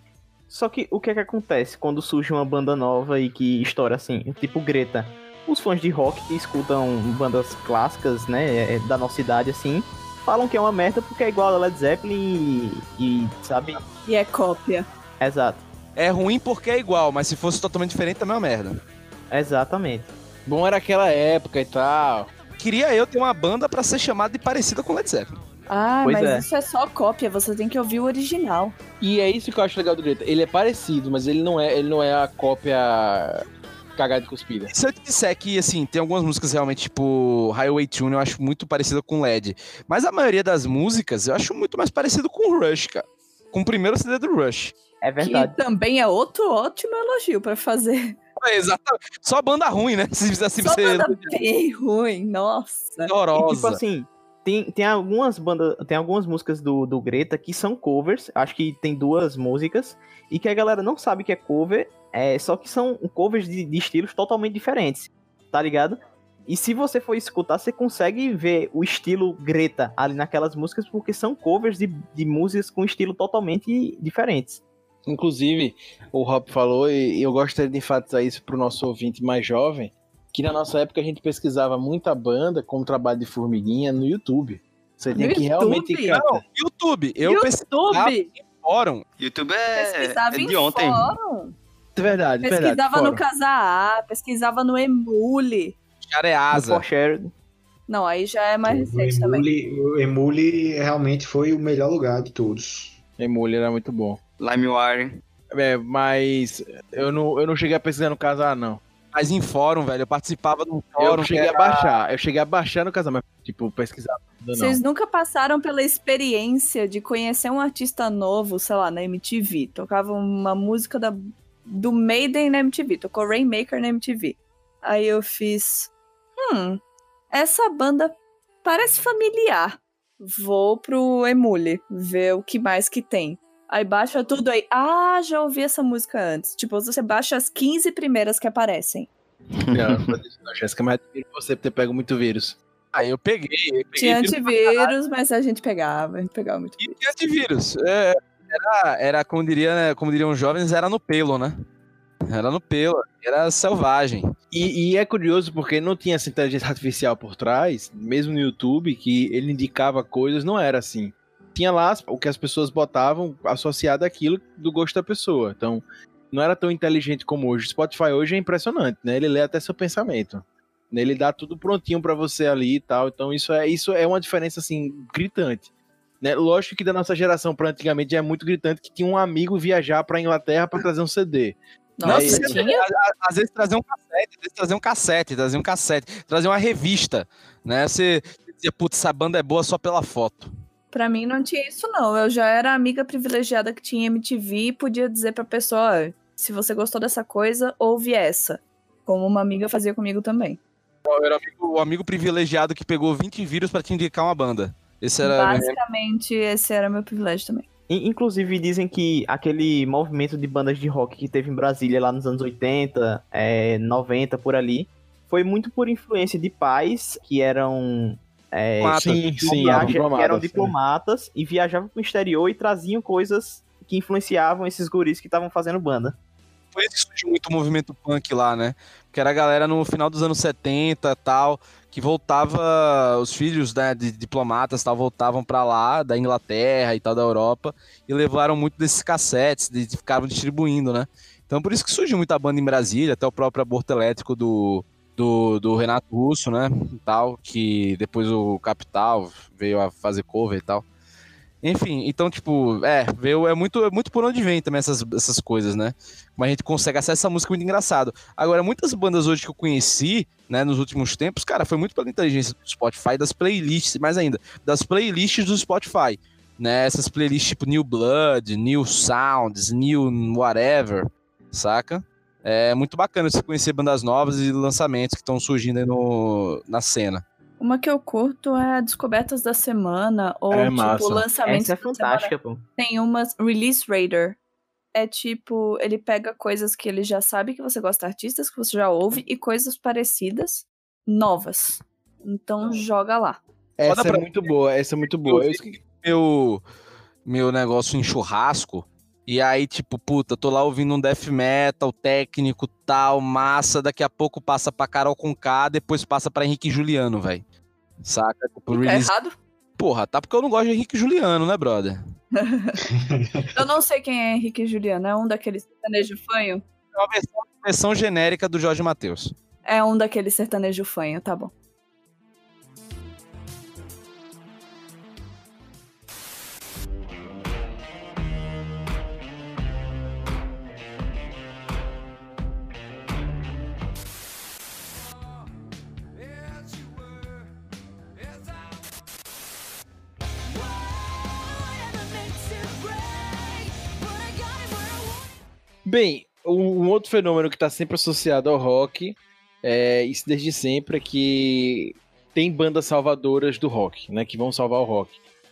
Só que o que é que acontece quando surge uma banda nova e que estoura assim? Tipo Greta. Os fãs de rock que escutam bandas clássicas, né, é, da nossa idade assim, falam que é uma merda porque é igual a Led Zeppelin e, e sabe?
E é cópia.
Exato.
É ruim porque é igual, mas se fosse totalmente diferente também é uma merda.
Exatamente.
Bom era aquela época e tal.
Queria eu ter uma banda pra ser chamada de parecida com Led Zeppelin.
Ah,
Pois
mas
é.
isso é só cópia, você tem que ouvir o original.
E é isso que eu acho legal do Greta. Ele é parecido, mas ele não é, ele não é a cópia cagada e cuspida.
Se eu te disser que, assim, tem algumas músicas realmente, tipo Highway Tune, eu acho muito parecida com LED. Mas a maioria das músicas eu acho muito mais parecido com o Rush, cara. Com o primeiro CD do Rush.
É verdade.
Que também é outro ótimo elogio pra fazer.
É, exatamente. Só banda ruim, né? Se assim
Só
você.
banda bem ruim, nossa.
E, tipo assim, tem, tem algumas bandas, tem algumas músicas do, do Greta que são covers, acho que tem duas músicas, e que a galera não sabe que é cover, é, só que são covers de, de estilos totalmente diferentes, tá ligado? E se você for escutar, você consegue ver o estilo Greta ali naquelas músicas, porque são covers de, de músicas com estilo totalmente diferentes.
Inclusive, o Rob falou, e eu gostaria de enfatizar isso para o nosso ouvinte mais jovem, que na nossa época a gente pesquisava muita banda como trabalho de formiguinha no YouTube. Você tem
No
que realmente
YouTube?
cantar.
YouTube. Eu pesquisava
YouTube!
em fórum.
YouTube é,
Pesquisava
é
em
de ontem.
fórum.
É verdade, verdade.
Pesquisava no
fora.
Casa A, pesquisava no Emule.
Cara é
No
Não, aí já é mais
O
recente também.
Emule, o Emule realmente foi o melhor lugar de todos.
Emule era muito bom.
LimeWire.
É, mas eu não, eu não cheguei a pesquisar no casar, não.
Mas em fórum, velho. Eu participava de um fórum.
Eu cheguei
que
a
era-
baixar. Eu cheguei a baixar no mas, tipo, pesquisar.
Vocês nunca passaram pela experiência de conhecer um artista novo, sei lá, na MTV. Tocava uma música da, do Maiden na MTV, tocou Rainmaker na MTV. Aí eu fiz. Hum, essa banda parece familiar. Vou pro Emule, ver o que mais que tem. Aí baixa tudo aí. Ah, já ouvi essa música antes. Tipo, você baixa as 15 primeiras que aparecem.
Não, não, Jéssica, mas você ter pego muito vírus.
Aí eu peguei. eu peguei
Tinha
vírus
antivírus, mas a gente pegava, a gente pegava muito.
E tinha antivírus. É, era, era como, diria, né, como diriam os jovens, era no pelo, né? Era no pelo, era selvagem.
E, e é curioso porque não tinha essa inteligência artificial por trás, mesmo no YouTube, que ele indicava coisas, não era assim. Tinha lá o que as pessoas botavam associado àquilo do gosto da pessoa. Então, não era tão inteligente como hoje. O Spotify hoje é impressionante, né? Ele lê até seu pensamento. Né? Ele dá tudo prontinho pra você ali e tal. Então, isso é, isso é uma diferença, assim, gritante. Né? Lógico que da nossa geração pra antigamente já é muito gritante que tinha um amigo viajar pra Inglaterra pra trazer um CD.
Nossa,
Aí-
tinha?
Às vezes trazer um cassete, às vezes trazer um cassete, trazer um cassete, trazer uma revista, né? Você dizia, putz, essa banda é boa só pela foto.
Pra mim não tinha isso, não. Eu já era amiga privilegiada que tinha MTV e podia dizer pra pessoa: "Ó, se você gostou dessa coisa, ouve essa. Como uma amiga fazia comigo também.
Eu era o amigo, o amigo privilegiado que pegou 20 vírus pra te indicar uma banda. Esse era.
Basicamente, esse era meu privilégio também.
In- Inclusive, dizem que aquele movimento de bandas de rock que teve em Brasília lá nos anos 80, é, 90, por ali, foi muito por influência de pais que eram. É.
Sim,
que
sim,
que eram
né?
diplomatas e viajavam pro exterior e traziam coisas que influenciavam esses guris que estavam fazendo banda.
Por isso que surgiu muito o movimento punk lá, né? Porque era a galera no final dos anos 70 tal, que voltava, os filhos né, de diplomatas tal, voltavam pra lá, da Inglaterra e tal, da Europa, e levaram muito desses cassetes, de, de- ficavam distribuindo, né? Então por isso que surgiu muita banda em Brasília, até o próprio aborto elétrico do, do, do Renato Russo, né? Tal, que depois o Capital veio a fazer cover e tal. Enfim, então, tipo, é, veio, é muito, é muito por onde vem também essas, essas coisas, né? Como a gente consegue acessar essa música muito engraçado. Agora, muitas bandas hoje que eu conheci, né, nos últimos tempos, cara, foi muito pela inteligência do Spotify, das playlists, mais ainda, das playlists do Spotify, né? Essas playlists tipo New Blood, New Sounds, New Whatever, saca? É muito bacana você conhecer bandas novas e lançamentos que estão surgindo aí no, na cena.
Uma que eu curto é Descobertas da Semana, ou
É
tipo,
massa.
lançamentos
Essa é fantástica, pô.
Tem umas Release Raider. É tipo, ele pega coisas que ele já sabe que você gosta, artistas que você já ouve, e coisas parecidas, novas. Então joga lá.
Essa é muito boa, essa é muito boa. Eu
meu, meu negócio em churrasco. E aí, tipo, puta, tô lá ouvindo um death metal técnico, tal, massa. Daqui a pouco passa pra Carol com K, depois passa pra Henrique Juliano, velho. Saca? Tipo,
Tá
release...
errado?
Porra, tá porque eu não gosto de Henrique Juliano, né, brother?
Eu não sei quem é Henrique e Juliano. É um daqueles sertanejo fanho?
É uma versão, versão genérica do Jorge Matheus.
É um daqueles sertanejo fanho, tá bom.
Bem, um outro fenômeno que está sempre associado ao rock, é, isso desde sempre, é que tem bandas salvadoras do rock, né? Que vão salvar o rock.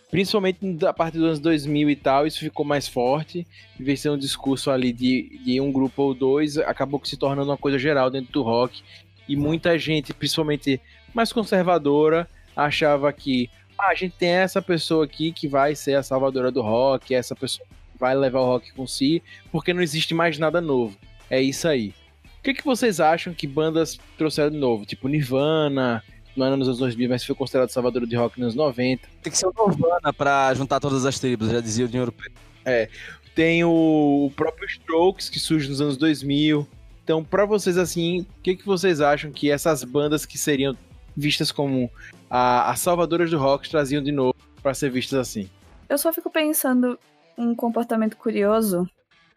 Principalmente a partir dos anos 2000 e tal, isso ficou mais forte. Em vez de ser um discurso ali de, de um grupo ou dois, acabou se tornando uma coisa geral dentro do rock. E muita gente, principalmente mais conservadora, achava que ah, a gente tem essa pessoa aqui que vai ser a salvadora do rock, essa pessoa vai levar o rock com si, porque não existe mais nada novo. É isso aí. O que, que vocês acham que bandas trouxeram de novo? Tipo Nirvana, não era nos anos 2000, mas foi considerado salvador de rock nos anos 90.
Tem que ser o Nirvana pra juntar todas as tribos, já dizia o dinheiro preto.
É. Tem o próprio Strokes, que surge nos anos 2000. Então, para vocês, assim, o que, que vocês acham que essas bandas que seriam vistas como as salvadoras do rock traziam de novo para ser vistas assim?
Eu só fico pensando um comportamento curioso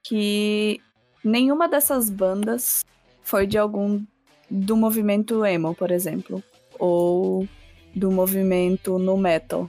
que nenhuma dessas bandas foi de algum do movimento emo, por exemplo, ou do movimento no metal.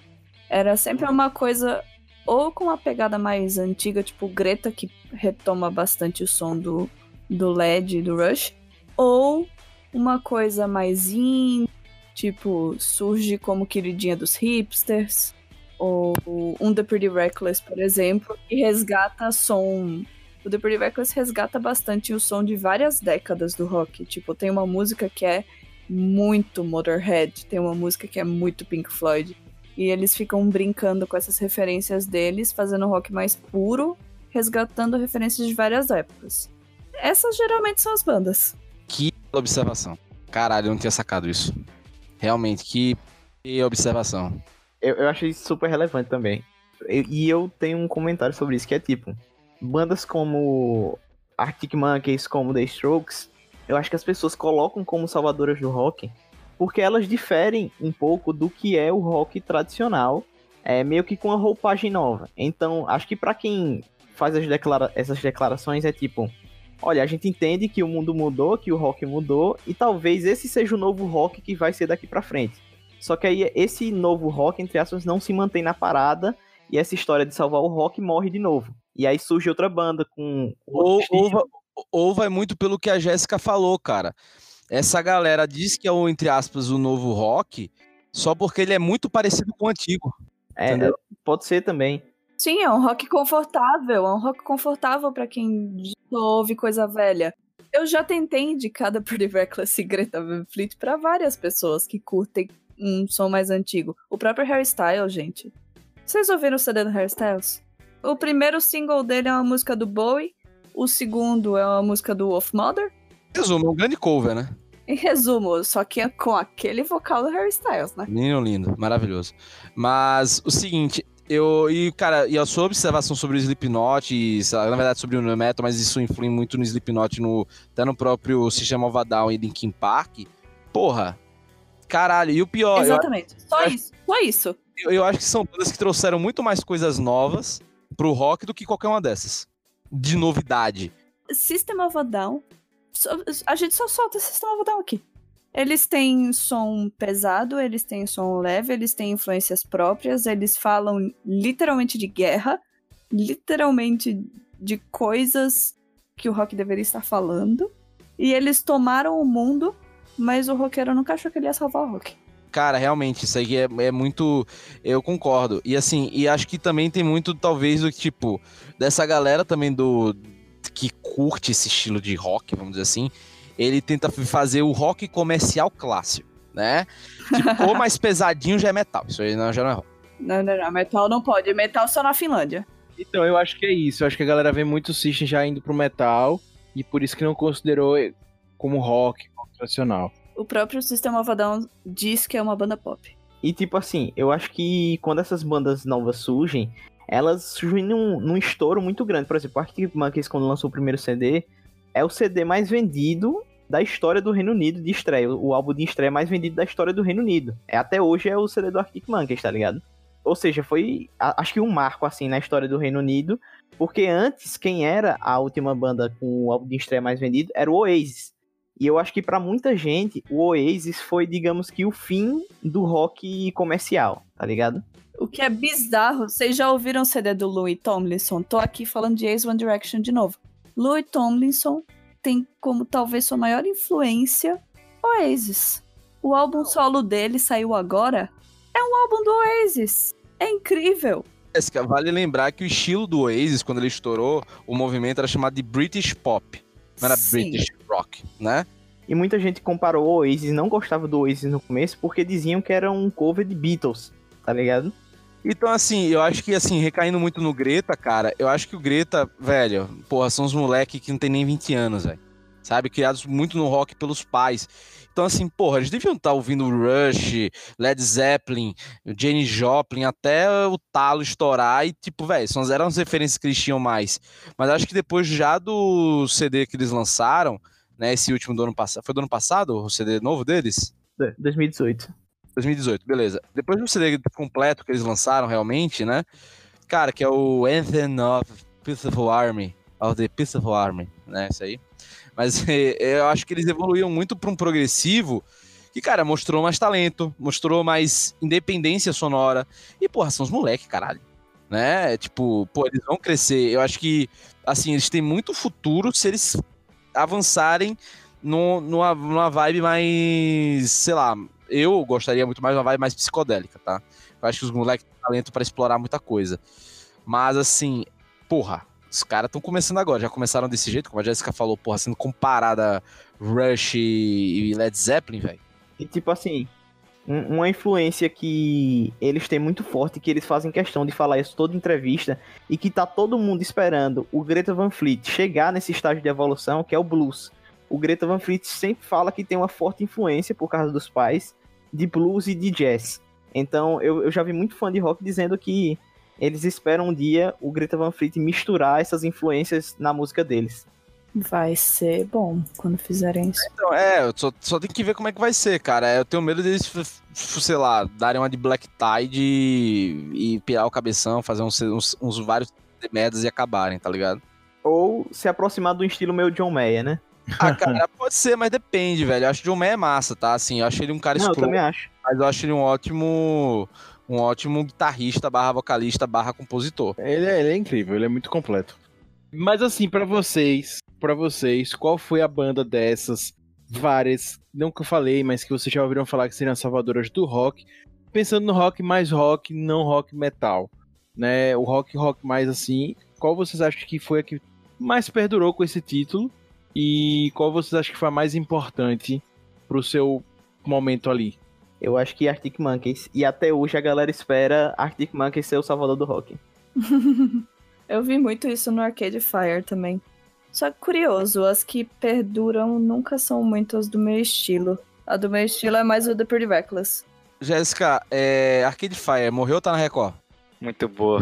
Era sempre uma coisa ou com uma pegada mais antiga, tipo Greta que retoma bastante o som do do LED do Rush, ou uma coisa mais indie, tipo surge como queridinha dos hipsters, ou um The Pretty Reckless, por exemplo, e resgata som. O The Pretty Reckless resgata bastante o som de várias décadas do rock. Tipo, tem uma música que é muito Motorhead, tem uma música que é muito Pink Floyd. E eles ficam brincando com essas referências deles, fazendo rock mais puro, resgatando referências de várias épocas. Essas geralmente são as bandas.
Que observação. Caralho, eu não tinha sacado isso. Realmente, que observação
eu, eu achei super relevante também. E, e eu tenho um comentário sobre isso, que é tipo, bandas como Arctic Monkeys, como The Strokes, eu acho que as pessoas colocam como salvadoras do rock porque elas diferem um pouco do que é o rock tradicional, é meio que com a roupagem nova. Então, acho que para quem faz declara essas declarações é tipo, olha, a gente entende que o mundo mudou, que o rock mudou e talvez esse seja o novo rock que vai ser daqui para frente. Só que aí esse novo rock, entre aspas, não se mantém na parada e essa história de salvar o rock morre de novo. E aí surge outra banda com.
Ou, ou, ou vai muito pelo que a Jéssica falou, cara. Essa galera diz que é o, entre aspas, o novo rock só porque ele é muito parecido com o antigo.
É, entendeu? pode ser também.
Sim, é um rock confortável, é um rock confortável para quem ouve coisa velha. Eu já tentei indicar da Pretty Reckless e Greta Van Fleet para várias pessoas que curtem um som mais antigo. O próprio Harry Styles, gente. Vocês ouviram o CD do Harry Styles? O primeiro single dele é uma música do Bowie, o segundo é uma música do Wolf Mother.
Resumo, é um grande cover, né?
Em resumo, só que é com aquele vocal do Harry Styles, né?
Menino lindo, maravilhoso. Mas o seguinte, eu e cara, e a sua observação sobre o Slipknot, e, na verdade sobre o no metal, mas isso influi muito no Slipknot, no até no próprio System of a Down e Linkin Park. Porra, Caralho, e o pior.
Exatamente. Eu, só eu isso. Só isso.
Eu, eu, acho que são bandas que trouxeram muito mais coisas novas pro rock do que qualquer uma dessas. De novidade.
System of a Down. A gente só solta System of a Down aqui. Eles têm som pesado, eles têm som leve, eles têm influências próprias, eles falam literalmente de guerra, literalmente de coisas que o rock deveria estar falando. E eles tomaram o mundo mas o roqueiro nunca achou que ele ia salvar o rock.
Cara, realmente, isso aí é, é, muito. Eu concordo. E assim, e acho que também tem muito, talvez, do tipo, dessa galera também do. que curte esse estilo de rock, vamos dizer assim. Ele tenta fazer o rock comercial clássico, né? Tipo, ou mais pesadinho já é metal. Isso aí não, já não é rock.
Não, não, não. Metal não pode. Metal só na Finlândia.
Então, eu acho que é isso. Eu acho que a galera vê muito o System já indo pro metal. E por isso que não considerou como rock, tradicional.
O próprio System of a Down diz que é uma banda pop.
E tipo assim, eu acho que quando essas bandas novas surgem, elas surgem num, num estouro muito grande. Por exemplo, o Arctic Monkeys, quando lançou o primeiro CD, é o CD mais vendido da história do Reino Unido de estreia. O álbum de estreia mais vendido da história do Reino Unido. É, até hoje é o CD do Arctic Monkeys, tá ligado? Ou seja, foi acho que um marco assim na história do Reino Unido, porque antes quem era a última banda com o álbum de estreia mais vendido era o Oasis. E eu acho que para muita gente, o Oasis foi, digamos que, o fim do rock comercial, tá ligado?
O que é bizarro, vocês já ouviram o CD do Louis Tomlinson? Tô aqui falando de Ace One Direction de novo. Louis Tomlinson tem como talvez sua maior influência Oasis. O álbum solo dele saiu agora. É um álbum do Oasis. É incrível.
Vale lembrar que o estilo do Oasis, quando ele estourou, o movimento era chamado de British Pop. Não era
Sim.
British Rock, né?
E muita gente comparou o Oasis, não gostava do Oasis no começo, porque diziam que era um cover de Beatles, tá ligado?
Então, assim, eu acho que, assim, recaindo muito no Greta, cara, eu acho que o Greta, velho, porra, são uns moleques que não tem nem 20 anos, velho. Sabe? Criados muito no rock pelos pais. Então, assim, porra, eles deviam estar ouvindo Rush, Led Zeppelin, Jane Joplin, até o talo estourar e, tipo, velho, são eram as referências que eles tinham mais. Mas acho que depois já do CD que eles lançaram, né, esse último do ano passado, foi do ano passado, o CD novo deles?
2018.
2018, beleza. Depois do CD completo que eles lançaram realmente, né? Cara, que é o Anthem of Peaceful Army, of the Peaceful Army, né? Isso aí. Mas eh, eu acho que eles evoluíram muito para um progressivo que, cara, mostrou mais talento, mostrou mais independência sonora. E, porra, são os moleques, caralho. Né? Tipo, pô, eles vão crescer. Eu acho que, assim, eles têm muito futuro se eles avançarem no, numa, numa vibe mais, sei lá, eu gostaria muito mais de uma vibe mais psicodélica, tá? Eu acho que os moleques têm talento pra explorar muita coisa. Mas, assim, porra, os caras estão começando agora. Já começaram desse jeito, como a Jessica falou, porra, sendo comparada Rush e Led Zeppelin, velho.
E tipo assim, um- uma influência que eles têm muito forte, que eles fazem questão de falar isso toda entrevista, e que tá todo mundo esperando o Greta Van Fleet chegar nesse estágio de evolução, que é o blues. O Greta Van Fleet sempre fala que tem uma forte influência, por causa dos pais, de blues e de jazz. Então eu, eu já vi muito fã de rock dizendo que eles esperam um dia o Greta Van Fleet misturar essas influências na música deles.
Vai ser bom quando fizerem isso.
Então, é, eu só, só tem que ver como é que vai ser, cara. Eu tenho medo deles, sei lá, darem uma de Black Tide e, e pirar o cabeção, fazer uns, uns, uns vários merdas e acabarem, tá ligado?
Ou se aproximar do estilo meio John Mayer, né?
Ah, cara, pode ser, mas depende, velho. Eu acho que o John Mayer é massa, tá? Assim, eu acho ele um cara
Não, eu
escroto,
também acho.
mas eu acho ele um ótimo. Um ótimo guitarrista, barra vocalista, barra compositor.
Ele é, ele é incrível, ele é muito completo. Mas assim, pra vocês, para vocês, qual foi a banda dessas várias, não que eu falei, mas que vocês já ouviram falar que seriam salvadoras do rock, pensando no rock mais rock, não rock metal, né? O rock rock mais assim, qual vocês acham que foi a que mais perdurou com esse título e qual vocês acham que foi a mais importante pro seu momento ali?
Eu acho que Arctic Monkeys. E até hoje a galera espera Arctic Monkeys ser o salvador do rock.
Eu vi muito isso no Arcade Fire também. Só que curioso, as que perduram nunca são muito as do meu estilo. A do meu estilo é mais o The Pretty Reckless.
Jéssica, é, Arcade Fire morreu ou tá na Record?
Muito boa.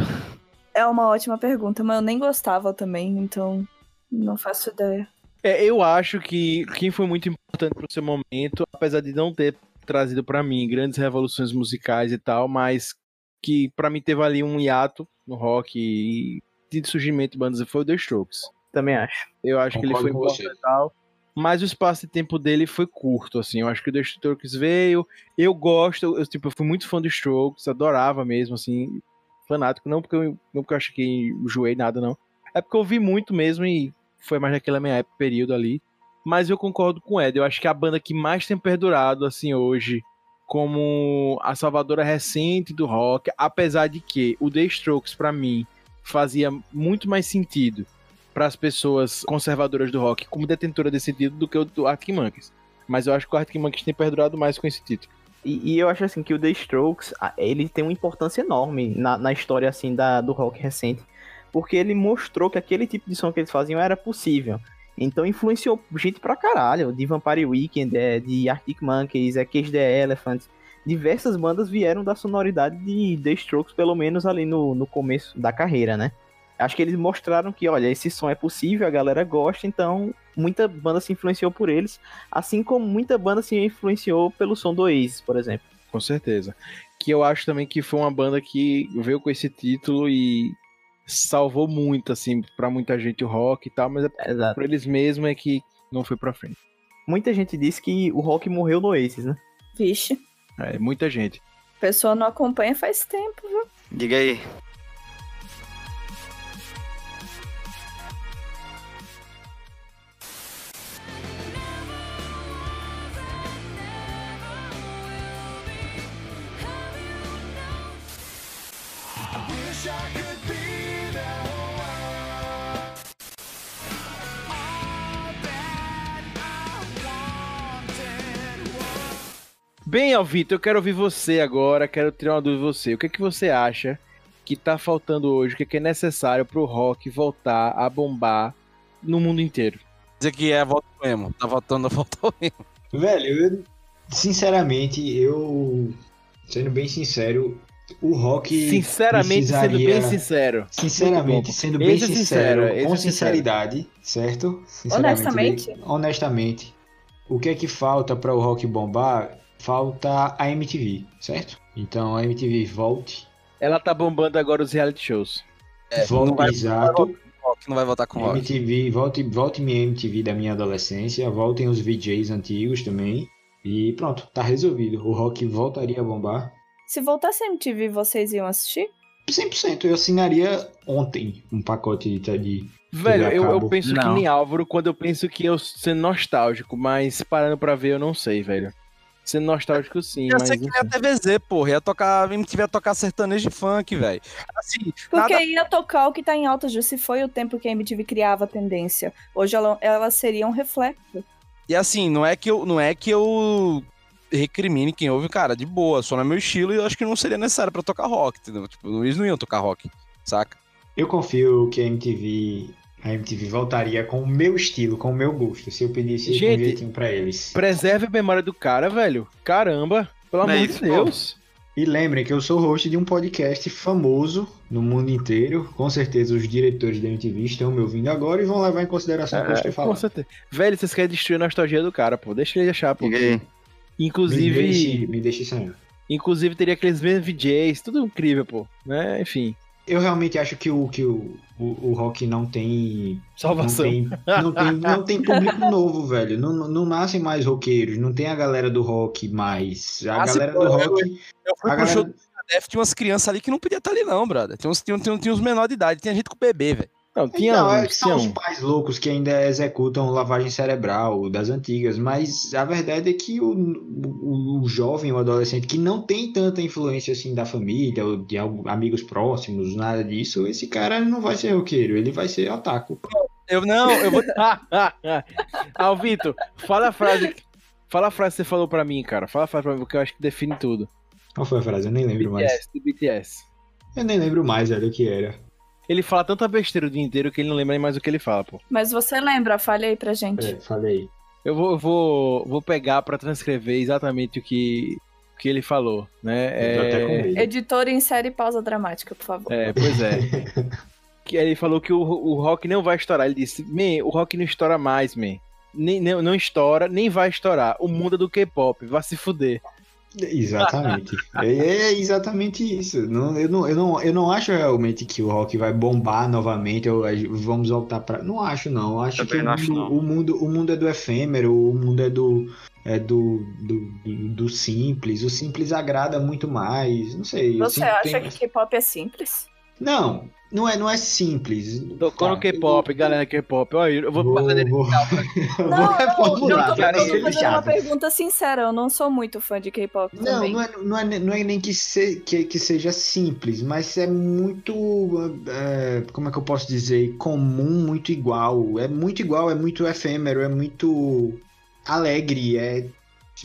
É uma ótima pergunta, mas eu nem gostava também, então não faço ideia.
É, eu acho que quem foi muito importante pro seu momento, apesar de não ter trazido pra mim grandes revoluções musicais e tal, mas que pra mim teve ali um hiato no rock e de surgimento de bandas foi o The Strokes.
Também acho.
Eu acho que ele
Concordo
foi importante e tal, mas o espaço de tempo dele foi curto, assim. Eu acho que o The Strokes veio, eu gosto, eu, tipo, eu fui muito fã do Strokes, adorava mesmo, assim, fanático, não porque eu, não porque eu acho que enjoei nada, não. É porque eu ouvi muito mesmo e foi mais naquela minha época, período ali. Mas eu concordo com o Ed, eu acho que a banda que mais tem perdurado, assim, hoje, como a salvadora recente do rock, apesar de que o The Strokes, pra mim, fazia muito mais sentido para as pessoas conservadoras do rock como detentora desse título do que o do Arctic Monkeys. Mas eu acho que o Arctic Monkeys tem perdurado mais com esse título.
E, e eu acho assim que o The Strokes, ele tem uma importância enorme na, na história assim da, do rock recente. Porque ele mostrou que aquele tipo de som que eles faziam era possível. Então influenciou gente pra caralho. De Vampire Weekend, é, de Arctic Monkeys, é Cage the Elephant. Diversas bandas vieram da sonoridade de The Strokes, pelo menos ali no, no começo da carreira, né? Acho que eles mostraram que, olha, esse som é possível, a galera gosta, então muita banda se influenciou por eles, assim como muita banda se influenciou pelo som do Oasis, por exemplo.
Com certeza. Que eu acho também que foi uma banda que veio com esse título e salvou muito, assim, pra muita gente o rock e tal, mas é por eles mesmos é que não foi pra frente.
Muita gente disse que o rock morreu no Oasis, né?
Vixe,
É, muita gente.
a pessoa não acompanha faz tempo, viu?
Diga aí.
Bem, Alvito, eu quero ouvir você agora, quero tirar uma dúvida de você. O que é que você acha que tá faltando hoje, o que é, que é necessário pro rock voltar a bombar no mundo inteiro?
Dizer que é a volta ao emo. Tá voltando a volta ao emo.
Velho, eu, sinceramente, eu. Sendo bem sincero, o rock.
Sinceramente, sendo bem sincero.
Sinceramente, sendo bem
Esse é
sincero,
sincero, esse
com
é sincero.
sinceridade, certo?
Honestamente?
bem- honestamente, o que é que falta para o rock bombar? Falta a MTV, certo? Então a MTV volte,
Ela tá bombando agora os reality shows.
É,
volte
não vai-
exato.
Rock não vai voltar com rock.
MTV, volte, volte minha MTV da minha adolescência, voltem os VJs antigos também. E pronto, tá resolvido. O rock voltaria a bombar.
Se voltasse a MTV, vocês iam assistir?
100%, eu assinaria ontem um pacote de, de
Velho, eu, eu penso que
Não.
nem Álvaro quando eu penso que eu sendo nostálgico, mas parando pra ver eu não sei, velho. Sendo nostálgico sim,
Eu
mas
sei que
enfim.
nem a TVZ, porra. Ia tocar, a MTV ia tocar sertanejo de funk, velho. Assim,
Porque
nada...
ia tocar o que tá em alta, já se foi o tempo que a MTV criava a tendência. Hoje ela, ela seria um reflexo.
E assim, não é que eu, não é que eu recrimine quem ouve, cara, de boa, só não é meu estilo e eu acho que não seria necessário pra tocar rock, entendeu? Tipo, eles não iam tocar rock, saca?
Eu confio que a MTV, a MTV voltaria com o meu estilo, com o meu gosto, se eu pedisse
Gente,
um jeitinho pra eles.
Preserve a memória do cara, velho. Caramba, pelo
Não é
amor
isso,
de Deus.
E lembrem que eu sou host de um podcast famoso no mundo inteiro. Com certeza os diretores da MTV estão me ouvindo agora e vão levar em consideração o que eu estou
É, com
falando.
certeza. Velho, vocês querem destruir a nostalgia do cara, pô. Deixa ele achar, pô.
Ninguém.
Me
Inclusive,
deixe, me deixe sonhar.
inclusive teria aqueles mesmos VJs, tudo incrível, pô. Né? Enfim,
Eu realmente acho que o, que o, o, o rock não tem
salvação.
Não tem, não tem, não tem público novo, velho. Não, não- não nascem mais roqueiros. Não tem a galera do rock mais. A
Ah,
galera do
eu-
rock.
Eu fui
A
pro
galera-
show do tinha umas crianças ali que não podia estar ali não, brother. Tinha uns, tinha, tinha, tinha uns menores de idade, tinha gente com bebê, velho.
Não, tinha
Então,
um,
é que são
tinha
os pais loucos que ainda executam lavagem cerebral das antigas, mas a verdade é que o, o, o jovem, o adolescente que não tem tanta influência assim da família ou de amigos próximos, nada disso, esse cara não vai ser roqueiro, ele vai ser otaku.
Eu não, eu vou.
Alvito, fala a frase. Fala a frase que você falou pra mim, cara. Fala a frase pra mim, porque eu acho que define tudo.
Qual foi a frase? Eu nem lembro mais.
BTS, do BTS.
Eu nem lembro mais, velho, o que era.
Ele fala tanta besteira o dia inteiro que ele não lembra nem mais o que ele fala, pô.
Mas você lembra, fale aí pra gente.
É, falei.
Eu vou, vou, vou pegar pra transcrever exatamente o que, o que ele falou, né? É.
Editor, insere pausa dramática, por favor.
é, pois é. que ele falou que o, o rock não vai estourar. Ele disse, man, o rock não estoura mais, man. Nem, não, não estoura, nem vai estourar. O mundo é do K-pop, vai se fuder.
Exatamente. é, é exatamente isso. Não, eu, não, eu, não, eu não acho realmente que o rock vai bombar novamente. Ou a- vamos voltar pra. Não acho, não. Eu Acho
Também
que
não
o,
acho,
mundo,
não.
o mundo o mundo é do efêmero, o mundo é do. É do, do, do, simples. O simples agrada muito mais. Não sei.
Você acha
tem-
que K-pop é simples?
Não, não é, não é simples.
Tocou
Tá,
no K-pop, galera K-pop. Olha, eu vou,
Vou,
fazer
vou,
Não,
vou
não, eu
reformular.
tô,
cara,
eu tô fazendo uma pergunta sincera, eu não sou muito fã de K-pop
Não,
também.
não é, não, é, não é nem que, se, que, que seja simples, mas é muito. é, como é que eu posso dizer? Comum, muito igual. É muito igual, é muito efêmero, é muito alegre, é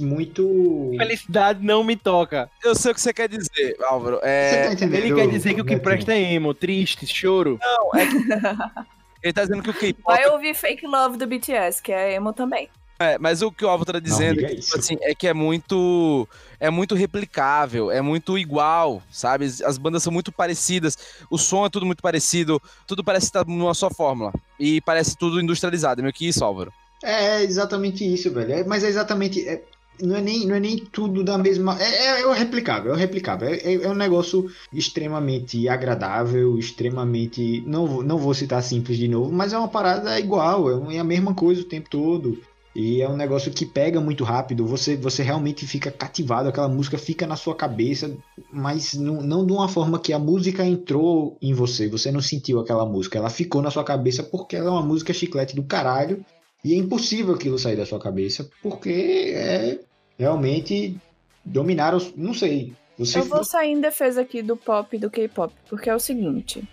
muito.
Felicidade não me toca.
Eu sei o que você quer dizer, Álvaro.
Você
É,
tá entendendo?
Ele quer dizer que o que
Betinho?
presta é emo, triste, choro.
ele tá dizendo que o K-pop.
Vai ouvir Fake Love do BTS, que é emo também.
É, mas o que o Álvaro tá dizendo
diga
é, que, tipo assim, é que é muito. É muito replicável, é muito igual, sabe? As- As bandas são muito parecidas, o som é tudo muito parecido, tudo parece estar numa só fórmula. E parece tudo industrializado. É meio que isso, Álvaro.
É exatamente isso, velho. É- mas é exatamente. é- não, é nem, não é nem tudo da mesma. É, é, é o replicável, é o replicável. É, é- é um negócio extremamente agradável, extremamente. Não, vou- não vou citar simples de novo, mas é uma parada igual, é é a mesma coisa o tempo todo. E é um negócio que pega muito rápido, você, você realmente fica cativado, aquela música fica na sua cabeça, mas não, não de uma forma que a música entrou em você, você não sentiu aquela música, ela ficou na sua cabeça porque ela é uma música chiclete do caralho e é impossível aquilo sair da sua cabeça, porque é realmente dominar os. Não sei. Você
Eu vou sair em defesa aqui do pop e do K-pop, porque é o seguinte: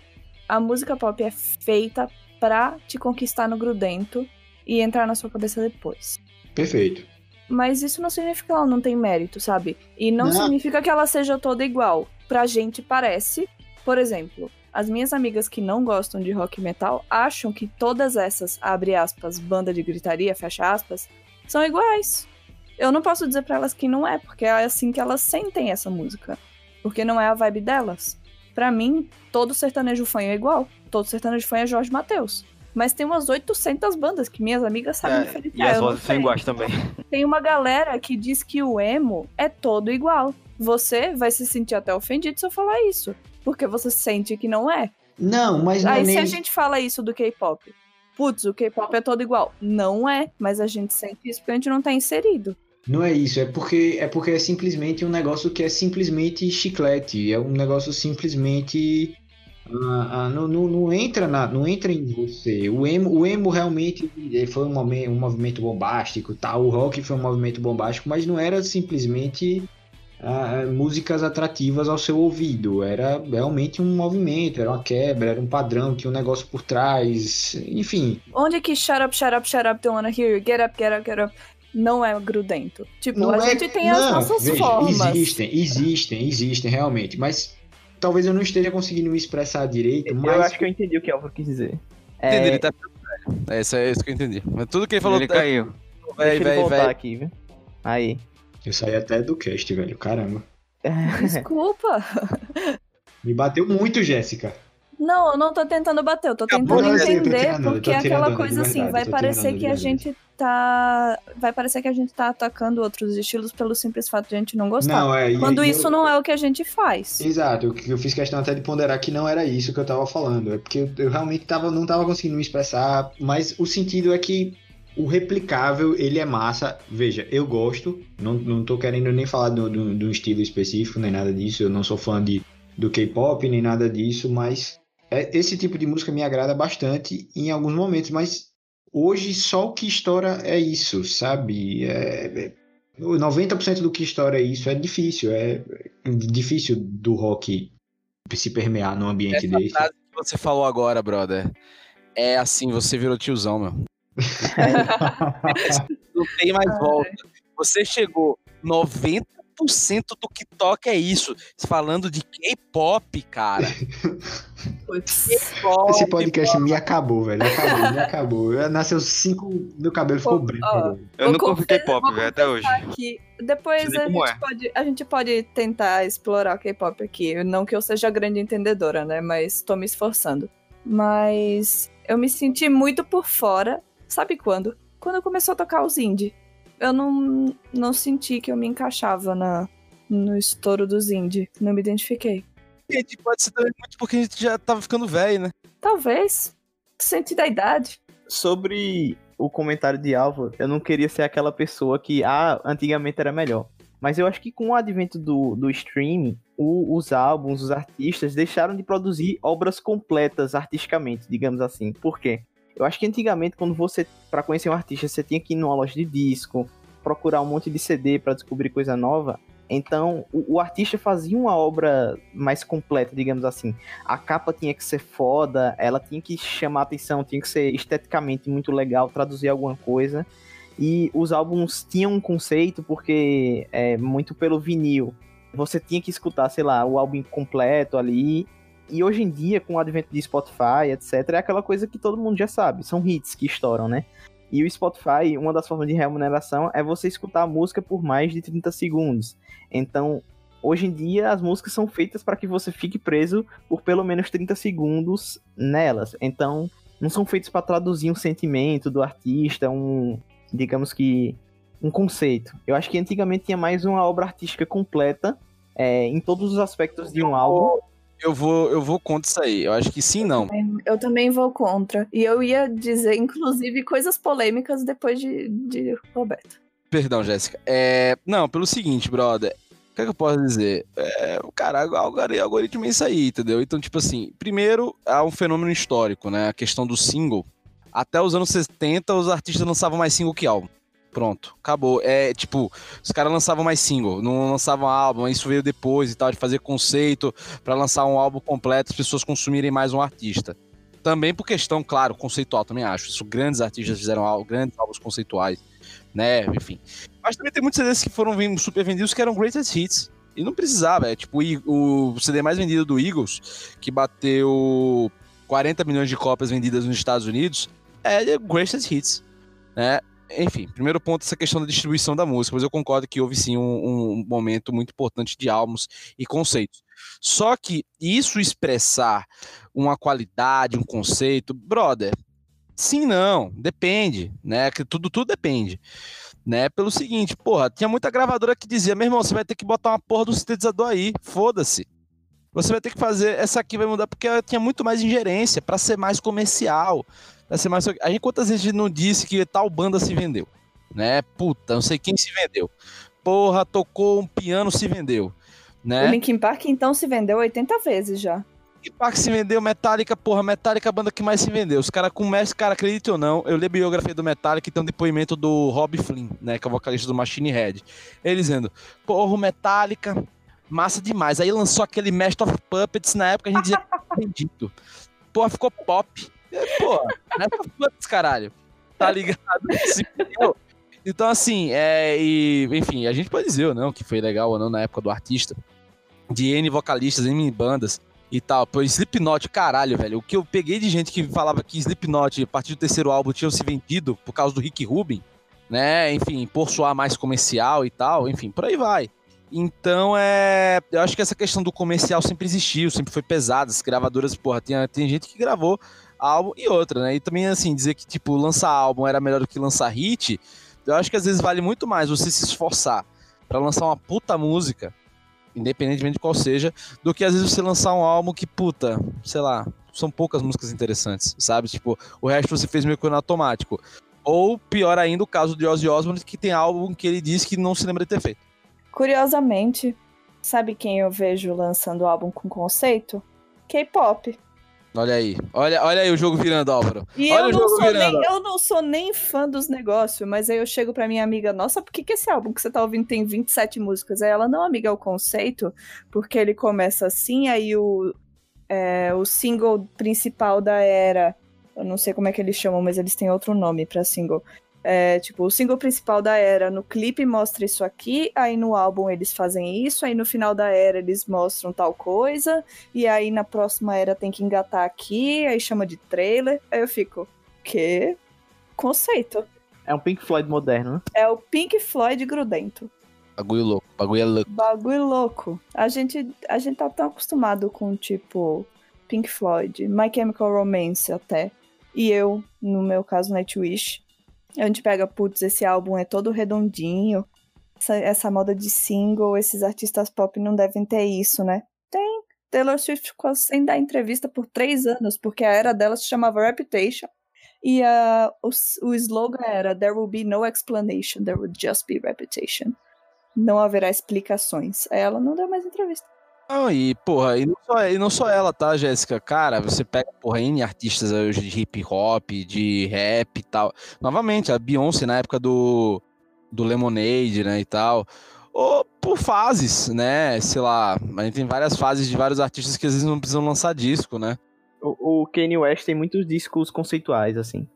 a música pop é feita pra te conquistar no grudento e entrar na sua cabeça depois.
Perfeito.
mas isso não significa que ela não tem mérito, sabe? E não,
Não.
significa que ela seja toda igual. Pra gente parece, por exemplo, as minhas amigas que não gostam de rock metal acham que todas essas, abre aspas, banda de gritaria, fecha aspas, são iguais. Eu não posso dizer pra elas que não é, porque é assim que elas sentem essa música. Porque não é a vibe delas. Pra mim, todo sertanejo fã é igual. Todo sertanejo fã é Jorge Mateus. Mas tem umas 800 bandas que minhas amigas sabem
É,
diferenciar.
e as vozes são
sei.
iguais também.
Tem uma galera que diz que o emo é todo igual. Você vai se sentir até ofendido se eu falar isso. Porque você sente que não é.
Não, mas não é
Aí se
nem...
a gente fala isso do K-pop, putz, o K-pop é todo igual. Não é, mas a gente sente isso porque a gente não tá inserido.
Não é isso, é porque é porque é simplesmente um negócio que é simplesmente chiclete, é um negócio simplesmente ah, ah, não, não, não entra na, não entra em você. O emo, o emo realmente foi um, um movimento bombástico, tal. O rock foi um movimento bombástico, mas não era simplesmente ah, músicas atrativas ao seu ouvido. Era realmente um movimento, era uma quebra, era um padrão, tinha um negócio por trás, enfim.
Onde que shut up, shut up, shut up, don't wanna hear you, get up, get up, get up, não é grudento. Tipo,
Não
a
é-
gente tem as
não,
nossas
veja,
formas.
Existem, existem, existem realmente, mas talvez eu não esteja conseguindo me expressar direito, mas
Eu acho que eu entendi o que o Álvaro quis dizer. É,
Entendi, ele tá é, isso é isso que eu entendi. Mas tudo que ele falou
Ele caiu.
deixa
véi,
ele
véi,
voltar
véi.
aqui, viu? Aí.
eu saí até do cast, velho. Caramba.
Desculpa.
Me bateu muito, Jéssica.
Não, eu não tô tentando bater, eu tô
Acabou,
tentando entender,
tirando,
porque é aquela
de
coisa assim,
verdade,
vai
eu tô
parecer
de
que a gente tá. Vai parecer que a gente tá atacando outros estilos pelo simples fato de a gente não gostar.
Não, é.
Quando isso
eu-
não é o que a gente faz.
Exato, eu, eu fiz questão até de ponderar que não era isso que eu tava falando. É porque eu, realmente tava, não tava conseguindo me expressar, mas o sentido é que o replicável, ele é massa. Veja, eu gosto, não, não tô querendo nem falar do, do estilo específico, nem nada disso. Eu não sou fã de, do K-pop, nem nada disso, mas esse tipo de música me agrada bastante em alguns momentos, mas hoje só o que estoura é isso, sabe? É, é, 90% do que estoura é isso, é difícil, é difícil do rock se permear num ambiente
Essa
desse.
frase que você falou agora, brother. É assim, você virou tiozão, meu. Não tem mais volta. Você chegou 90% do que toca é isso. Falando de K-pop, cara.
Esse podcast me acabou, velho. Acabou, me acabou. Eu- Nasceu cinco. Meu cabelo ficou branco. agora.
Eu não
Vou
curto
confessar-
K-pop, velho, até hoje.
que Depois a
como
gente,
é.
pode, a gente pode tentar explorar o K-pop aqui. Não que eu seja grande entendedora, né? Mas tô me esforçando. Mas eu me senti muito por fora. Sabe quando? Quando começou a tocar os indie. Eu não, não senti que eu me encaixava na, no estouro dos indie. Não me identifiquei.
Gente, pode ser também muito porque a gente já tava ficando velho, né?
Talvez. Senti da idade.
Sobre o comentário de Álvaro, eu não queria ser aquela pessoa que, ah, antigamente era melhor. Mas eu acho que com o advento do, do streaming, o- os álbuns, os artistas deixaram de produzir obras completas artisticamente, digamos assim. Por quê? Eu acho que antigamente, quando você, para conhecer um artista, você tinha que ir numa loja de disco, procurar um monte de CD para descobrir coisa nova. Então, o, o artista fazia uma obra mais completa, digamos assim. A capa tinha que ser foda, ela tinha que chamar atenção, tinha que ser esteticamente muito legal, traduzir alguma coisa. E os álbuns tinham um conceito, porque é muito pelo vinil. Você tinha que escutar, sei lá, o álbum completo ali. E hoje em dia, com o advento de Spotify, etc., é aquela coisa que todo mundo já sabe. São hits que estouram, né? E o Spotify, uma das formas de remuneração é você escutar a música por mais de 30 segundos. Então, hoje em dia, as músicas são feitas para que você fique preso por pelo menos 30 segundos nelas. Então, não são feitos para traduzir um sentimento do artista, um, digamos que, um conceito. Eu acho que antigamente tinha mais uma obra artística completa é, em todos os aspectos de um álbum.
Eu vou, eu vou contra isso aí. Eu acho que sim, não.
Eu também vou contra. E eu ia dizer, inclusive, coisas polêmicas depois de, de Roberto.
Perdão, Jéssica. É, não, pelo seguinte, brother. O que, é que eu posso dizer? É, o cara, o algori- algoritmo é isso aí, entendeu? Então, tipo assim, primeiro, há um fenômeno histórico, né? A questão do single. Até os anos 70, os artistas lançavam mais single que álbum. Pronto, acabou. É tipo, os caras lançavam mais single, não lançavam álbum, isso veio depois e tal, de fazer conceito pra lançar um álbum completo, as pessoas consumirem mais um artista. Também por questão, claro, conceitual, também acho. Isso, grandes artistas fizeram grandes álbuns conceituais, né? Enfim. Mas também tem muitos CDs que foram super vendidos que eram greatest hits. E não precisava, é tipo o CD mais vendido do Eagles, que bateu 40 milhões de cópias vendidas nos Estados Unidos, é greatest hits, né? Enfim, primeiro ponto, essa questão da distribuição da música, mas eu concordo que houve sim um, um momento muito importante de álbuns e conceitos. Só que isso expressar uma qualidade, um conceito, brother, sim, não, depende, né? Que tudo, tudo depende né? Pelo seguinte, porra, tinha muita gravadora que dizia, meu irmão, você vai ter que botar uma porra do sintetizador aí, foda-se. Você vai ter que fazer, essa aqui vai mudar porque ela tinha muito mais ingerência, para ser mais comercial, ser mais... A gente quantas vezes não disse que tal banda se vendeu, né? Puta, não sei quem se vendeu. Porra, tocou um piano, se vendeu, né?
O Linkin Park então se vendeu 80 vezes já.
Linkin Park se vendeu, Metallica, porra, Metallica é a banda que mais se vendeu. Os caras começam, cara, acredite ou não, eu li a biografia do Metallica e tem um depoimento do Rob Flynn, né, que é o vocalista do Machine Head. Ele dizendo, porra, o Metallica, massa demais. Aí lançou aquele Master of Puppets, na época a gente dizia, acredito. Porra, ficou pop. Porra, Master of Puppets, caralho. Tá ligado? Então, assim, é, e, enfim, a gente pode dizer ou não que foi legal ou não na época do artista, de N vocalistas, N bandas, e tal. Pô, Slipknot, caralho, velho. O que eu peguei de gente que falava que Slipknot, a partir do terceiro álbum, tinham se vendido por causa do Rick Rubin, né? Enfim, por soar mais comercial e tal, enfim, por aí vai. Então, é. Eu acho que essa questão do comercial sempre existiu, sempre foi pesada. As gravadoras, porra, tem, tem gente que gravou álbum e outra, né? E também, assim, dizer que, tipo, lançar álbum era melhor do que lançar hit, eu acho que às vezes vale muito mais você se esforçar para lançar uma puta música independentemente de qual seja, do que às vezes você lançar um álbum que, puta, sei lá, são poucas músicas interessantes, sabe? Tipo, o resto você fez meio que no automático. Ou, pior ainda, o caso de Ozzy Osbourne, que tem álbum que ele diz que não se lembra de ter feito.
Curiosamente, sabe quem eu vejo lançando álbum com conceito? K-pop.
Olha aí. Olha, olha aí o jogo virando, Álvaro.
E
olha
eu, não sou nem, eu não sou nem fã dos negócios, mas aí eu chego pra minha amiga, nossa, por que, que esse álbum que você tá ouvindo tem 27 músicas? Aí ela, não, amiga, é o conceito, porque ele começa assim, aí o, é, o single principal da era, eu não sei como é que eles chamam, mas eles têm outro nome pra single. É, tipo, o single principal da era no clipe mostra isso aqui, aí no álbum eles fazem isso, aí no final da era eles mostram tal coisa, e aí na próxima era tem que engatar aqui, aí chama de trailer. Aí eu fico, que conceito.
É um Pink Floyd moderno, né?
É o Pink Floyd grudento.
Bagulho louco, bagulho é louco.
Bagulho louco. A gente, a gente tá tão acostumado com, tipo, Pink Floyd, My Chemical Romance até. E eu, no meu caso, Nightwish a gente pega, putz, esse álbum é todo redondinho, essa, essa moda de single, esses artistas pop não devem ter isso, né? Tem. Taylor Swift ficou sem dar entrevista por três anos, porque a era dela se chamava Reputation. E uh, o, o slogan era There will be no explanation, there will just be reputation. Não haverá explicações. Aí ela não deu mais entrevista.
Não, e, porra, e não, só, e não só ela, tá, Jéssica? Cara, você pega, porra, N artistas hoje de hip hop, de rap e tal. Novamente, a Beyoncé na época do, do Lemonade, né, e tal. Ou por fases, né? Sei lá, a gente tem várias fases de vários artistas que às vezes não precisam lançar disco, né?
O, o Kanye West tem muitos discos conceituais, assim.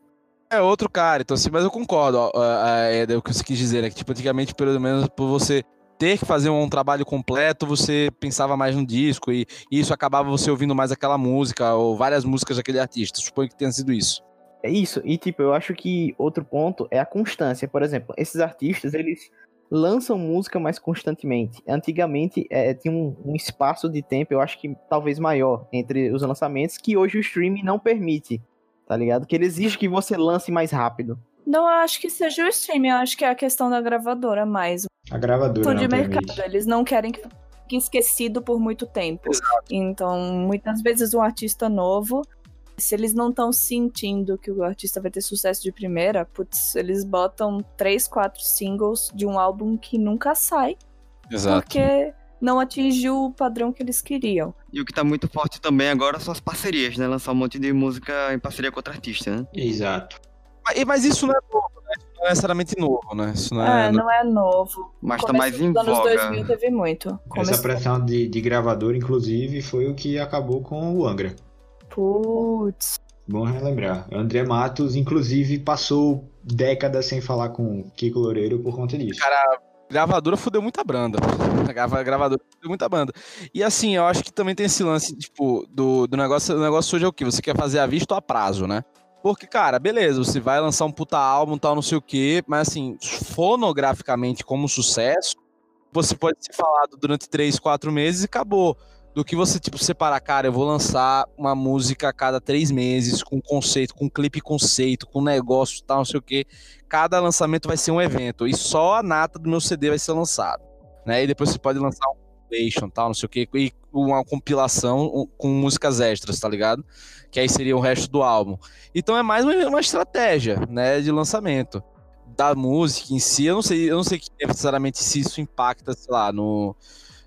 É outro cara, então assim, mas eu concordo. Ó, é, é, o que você quis dizer, é que, tipo, antigamente, pelo menos, por você ter que fazer um trabalho completo, você pensava mais no disco e, e isso acabava você ouvindo mais aquela música ou várias músicas daquele artista. Suponho que tenha sido isso.
É isso, e tipo, eu acho que outro ponto é a constância. Por exemplo, esses artistas, eles lançam música mais constantemente. Antigamente é, tinha um, um, espaço de tempo, eu acho que talvez maior, entre os lançamentos, que hoje o streaming não permite, tá ligado? Que ele exige que você lance mais rápido.
Não acho que seja o streaming, eu acho que é a questão da gravadora mais.
A gravadora
de mercado, permite. eles não querem que fique esquecido por muito tempo. Exato. Então, muitas vezes um artista novo, se eles não estão sentindo que o artista vai ter sucesso de primeira, putz, eles botam três, quatro singles de um álbum que nunca sai.
Exato.
Porque não atingiu o padrão que eles queriam.
E o que tá muito forte também agora são as parcerias, né? Lançar um monte de música em parceria com outro artista, né?
Exato.
Mas, mas isso não é novo, né? Isso não é necessariamente novo, né? Isso não
é, é não é novo.
Mas tá mais em voga. Nos
anos 2000 teve muito.
Começou... Essa pressão de, de gravador, inclusive, foi o que acabou com o Angra.
Putz.
Bom relembrar. André Matos, inclusive, passou décadas sem falar com Kiko Loureiro por conta disso.
Cara, gravadora fudeu muita banda. A gravadora fudeu muita banda. E assim, eu acho que também tem esse lance, tipo, do, do negócio. O negócio hoje é o que? Você quer fazer a vista ou a prazo, né? Porque, cara, beleza, você vai lançar um puta álbum, tal, não sei o quê, mas assim, fonograficamente como sucesso, você pode ser falado durante três, quatro meses e acabou. Do que você, tipo, separar, cara, eu vou lançar uma música a cada três meses, com conceito, com clipe conceito, com negócio tal, não sei o quê. Cada lançamento vai ser um evento. E só a nata do meu CD vai ser lançado. Né? E depois você pode lançar um compilation, tal, não sei o quê, e uma compilação com músicas extras, tá ligado? Que aí seria o resto do álbum. Então é mais uma estratégia, né, de lançamento da música em si, eu não sei, eu não sei necessariamente se isso impacta, sei lá, no,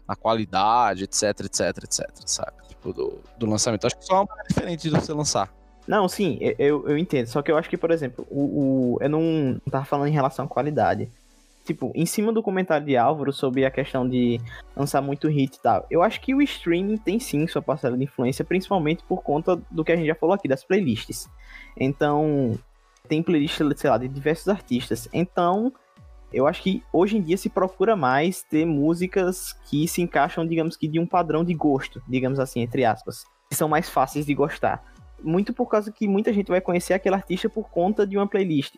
na qualidade, etc, etc, etc, sabe? Tipo, do, do lançamento. Acho que só é uma diferente de você lançar.
Não, sim, eu, eu entendo. Só que eu acho que, por exemplo, o, o eu não tava falando em relação à qualidade. Tipo, em cima do comentário de Álvaro sobre a questão de lançar muito hit e tal, eu acho que o streaming tem sim sua parcela de influência, principalmente por conta do que a gente já falou aqui, das playlists. Então, tem playlist, sei lá, de diversos artistas. Então, eu acho que hoje em dia se procura mais ter músicas que se encaixam, digamos que, de um padrão de gosto, digamos assim, entre aspas, que são mais fáceis de gostar. Muito por causa que muita gente vai conhecer aquele artista por conta de uma playlist.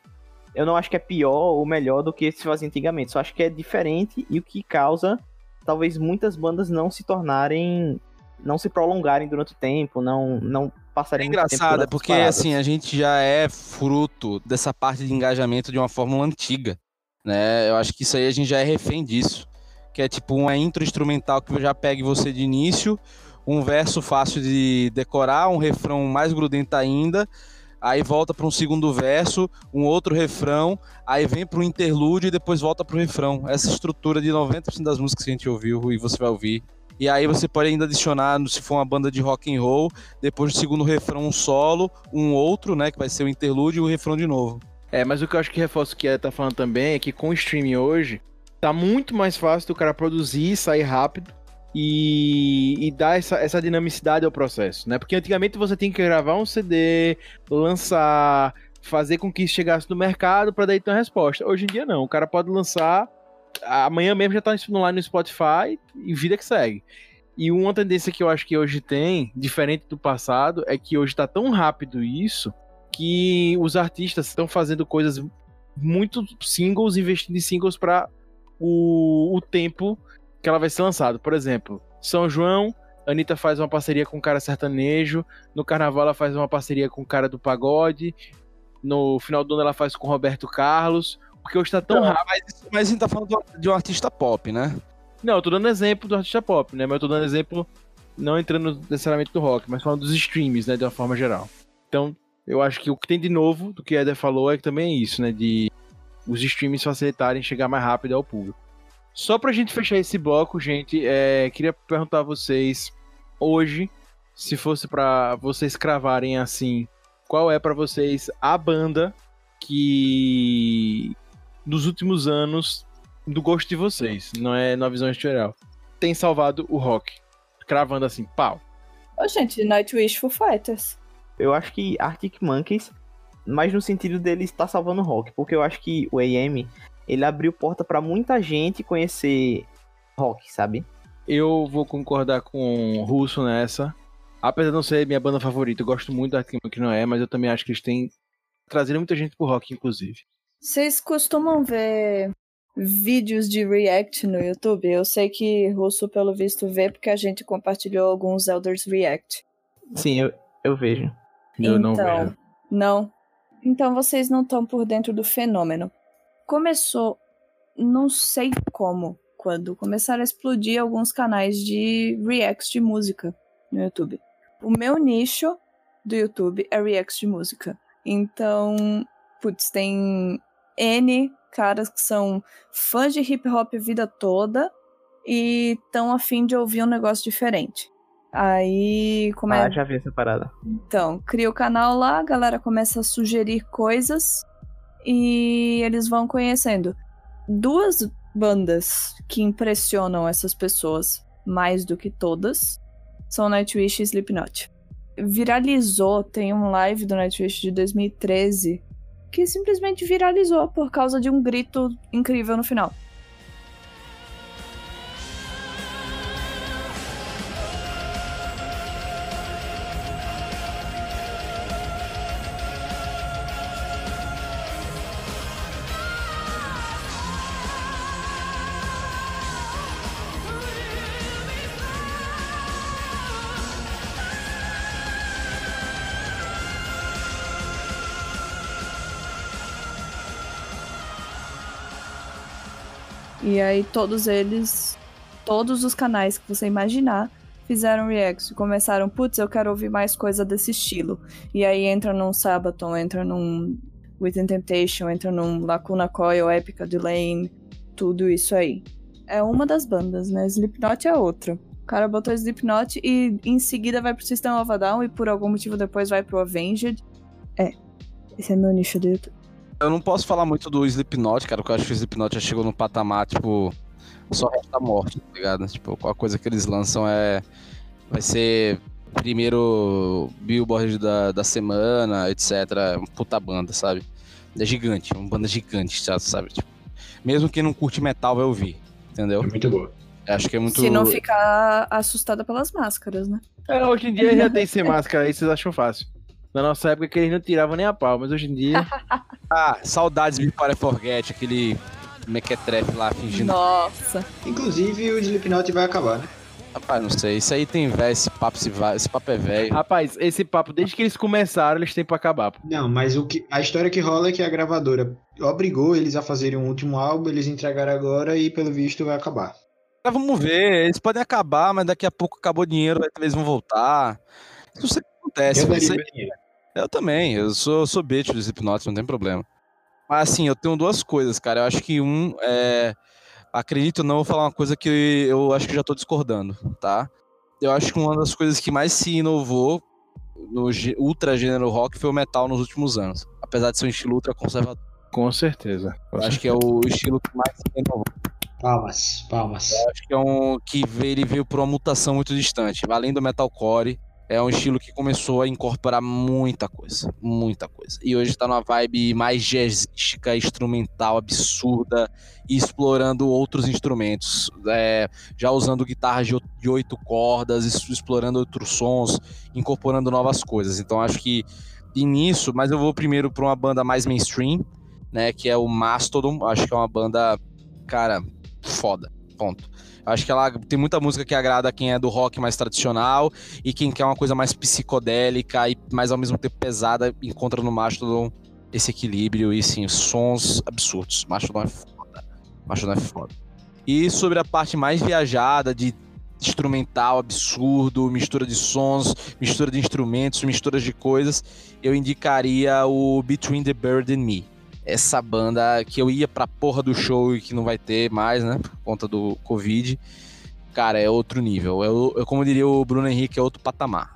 Eu não acho que é pior ou melhor do que se fazia antigamente, só acho que é diferente e o que causa talvez muitas bandas não se tornarem, não se prolongarem durante o tempo, não, não passaria
é engraçado, é porque paradas. assim, a gente já é fruto dessa parte de engajamento de uma fórmula antiga, né? Eu acho que isso aí a gente já é refém disso, que é tipo uma intro instrumental que já pegue você de início, um verso fácil de decorar, um refrão mais grudento ainda, aí volta para um segundo verso, um outro refrão, aí vem para um interlúdio e depois volta para o refrão. Essa estrutura de 90% das músicas que a gente ouviu e você vai ouvir e aí você pode ainda adicionar, se for uma banda de rock and roll, depois do segundo refrão um solo, um outro, né, que vai ser o interlúdio e o refrão de novo.
É, mas o que eu acho que reforça o que ela tá falando também é que com o streaming hoje, tá muito mais fácil do cara produzir, sair rápido e, e dar essa, essa dinamicidade ao processo, né? Porque antigamente você tinha que gravar um CD, lançar, fazer com que chegasse no mercado para daí ter uma resposta. Hoje em dia não, o cara pode lançar amanhã mesmo já tá lá no Spotify e vida que segue. E uma tendência que eu acho que hoje tem, diferente do passado, é que hoje tá tão rápido isso que os artistas estão fazendo coisas muito singles, investindo em singles para o, o tempo que ela vai ser lançada. Por exemplo, São João, Anitta faz uma parceria com um cara sertanejo, no Carnaval ela faz uma parceria com o cara do pagode, no final do ano ela faz com Roberto Carlos, porque hoje tá tão
então,
rápido.
Mas, mas a gente tá falando de um artista pop, né?
Não, eu tô dando exemplo do artista pop, né? Mas eu tô dando exemplo não entrando necessariamente do rock, mas falando dos streams, né? De uma forma geral. Então, eu acho que o que tem de novo do que a Eder falou é que também é isso, né? De os streams facilitarem chegar mais rápido ao público. Só pra gente fechar esse bloco, gente, é, queria perguntar a vocês hoje, se fosse para vocês cravarem assim, qual é para vocês a banda que dos últimos anos do gosto de vocês, não é na visão geral. Tem salvado o rock, cravando assim, pau.
Ô, gente, Nightwish Foo Fighters.
Eu acho que Arctic Monkeys, mas no sentido dele estar salvando o rock, porque eu acho que o AM, ele abriu porta para muita gente conhecer rock, sabe?
Eu vou concordar com o Russo nessa. Apesar de não ser minha banda favorita, eu gosto muito da Arctic Monkeys, não é, mas eu também acho que eles têm trazido muita gente pro rock, inclusive.
Vocês costumam ver vídeos de react no YouTube? Eu sei que Russo, pelo visto, vê porque a gente compartilhou alguns Elders React.
Sim, eu, eu vejo.
Eu
então,
não vejo.
Não. Então vocês não estão por dentro do fenômeno. Começou, não sei como, quando começaram a explodir alguns canais de reacts de música no YouTube. O meu nicho do YouTube é reacts de música. Então, putz, tem N caras que são fãs de hip hop a vida toda e estão afim de ouvir um negócio diferente. Aí como
ah,
é...
já vi essa parada.
Então, cria o canal lá, a galera começa a sugerir coisas e eles vão conhecendo. Duas bandas que impressionam essas pessoas mais do que todas são Nightwish e Slipknot. viralizou, tem um live do Nightwish de 2013 que simplesmente viralizou por causa de um grito incrível no final. Aí todos eles, todos os canais que você imaginar, fizeram react. Começaram, putz, eu quero ouvir mais coisa desse estilo. E aí entra num Sabaton, entra num Within Temptation, entra num Lacuna Coil, Épica de Lane, tudo isso aí. É uma das bandas, né? Slipknot é outra. O cara botou Slipknot e em seguida vai pro System of a Down e por algum motivo depois vai pro Avenged. É, esse é meu nicho do YouTube.
Eu não posso falar muito do Slipknot, cara, porque eu acho que o Slipknot já chegou num patamar, tipo, só resta morte, tá ligado? Tipo, a coisa que eles lançam é. Vai ser primeiro Billboard da, da semana, etc. Puta banda, sabe? É gigante, uma banda gigante, sabe? Tipo, mesmo quem não curte metal vai ouvir, entendeu?
É muito boa.
Acho que é muito.
Se não ficar assustada pelas máscaras, né?
É, hoje em dia já tem sem máscara aí, vocês acham fácil. Na nossa época que eles não tiravam nem a pau, mas hoje em dia.
ah, saudades Before I Forget, aquele mequetrefe lá fingindo.
Nossa.
Inclusive o Slipknot vai acabar, né?
Rapaz, não sei. Isso aí tem velho, esse papo, esse, esse papo é velho.
Rapaz, esse papo, desde que eles começaram, eles têm pra acabar. Pô.
Não, mas o que, a história que rola é que a gravadora obrigou eles a fazerem um último álbum, eles entregaram agora e pelo visto vai acabar.
Mas vamos ver, eles podem acabar, mas daqui a pouco acabou o dinheiro, talvez vão voltar. Isso sempre acontece.
Eu daria
Isso aí-
meu dinheiro.
Eu também, eu sou, sou bitch do Slipknot, não tem problema. Mas assim, eu tenho duas coisas, cara. Eu acho que um é. Acredito ou não, eu vou falar uma coisa que eu acho que já tô discordando, tá? Eu acho que uma das coisas que mais se inovou no ultra gênero rock foi o metal nos últimos anos. Apesar de ser um estilo ultra conservador.
Com certeza.
Eu acho que é o estilo que mais se inovou.
Palmas, palmas.
acho que é um que veio- ele veio por uma mutação muito distante. Além do metalcore, é um estilo que começou a incorporar muita coisa, muita coisa. E hoje tá numa vibe mais jazzística, instrumental, absurda, e explorando outros instrumentos, é, já usando guitarras de, oito cordas, explorando outros sons, incorporando novas coisas. Então acho que nisso, mas eu vou primeiro para uma banda mais mainstream, né, que é o Mastodon. Acho que é uma banda, cara, foda. Ponto. Acho que ela tem muita música que agrada quem é do rock mais tradicional e quem quer uma coisa mais psicodélica e mais ao mesmo tempo pesada, encontra no Mastodon esse equilíbrio e sim, sons absurdos. Mastodon é foda. Mastodon é foda. E sobre a parte mais viajada de instrumental absurdo, mistura de sons, mistura de instrumentos, misturas de coisas, eu indicaria o Between the Bird and Me essa banda que eu ia pra porra do show e que não vai ter mais, né? Por conta do Covid. Cara, é outro nível. Eu, eu como diria o Bruno Henrique, é outro patamar.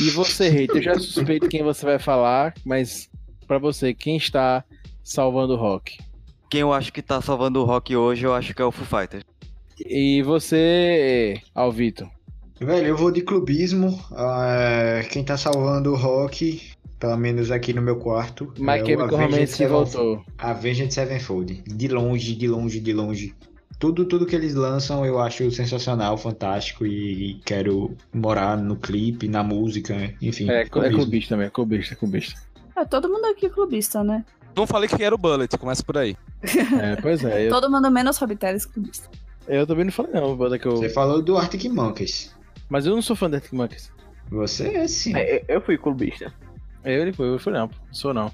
E você, Reito, eu já suspeito quem você vai falar, mas pra você, quem está salvando o rock?
Quem eu acho que tá salvando o rock hoje, eu acho que é o Foo Fighters.
E você, Alvito?
Velho, eu vou de clubismo. ah, quem tá salvando o rock, pelo menos aqui no meu quarto,
My
é
Chemical Romance
Sevenfold.
voltou.
Avenged Sevenfold. De longe, de longe, de longe. Tudo, tudo que eles lançam eu acho sensacional, fantástico e, e quero morar no clipe, na música, enfim.
É, é
clubismo.
clubista também, é clubista, é clubista.
É, todo mundo aqui é clubista, né?
Não falei que era o Bullet, começa por aí.
É, pois é. Eu,
Todo mundo menos Rob Teles clubista.
eu também não falei não, banda que eu...
Você falou do Arctic Monkeys.
Mas eu não sou fã da Arctic Monkeys.
Você é sim.
É, Eu fui clubista.
Eu, ele foi, eu fui não, sou não.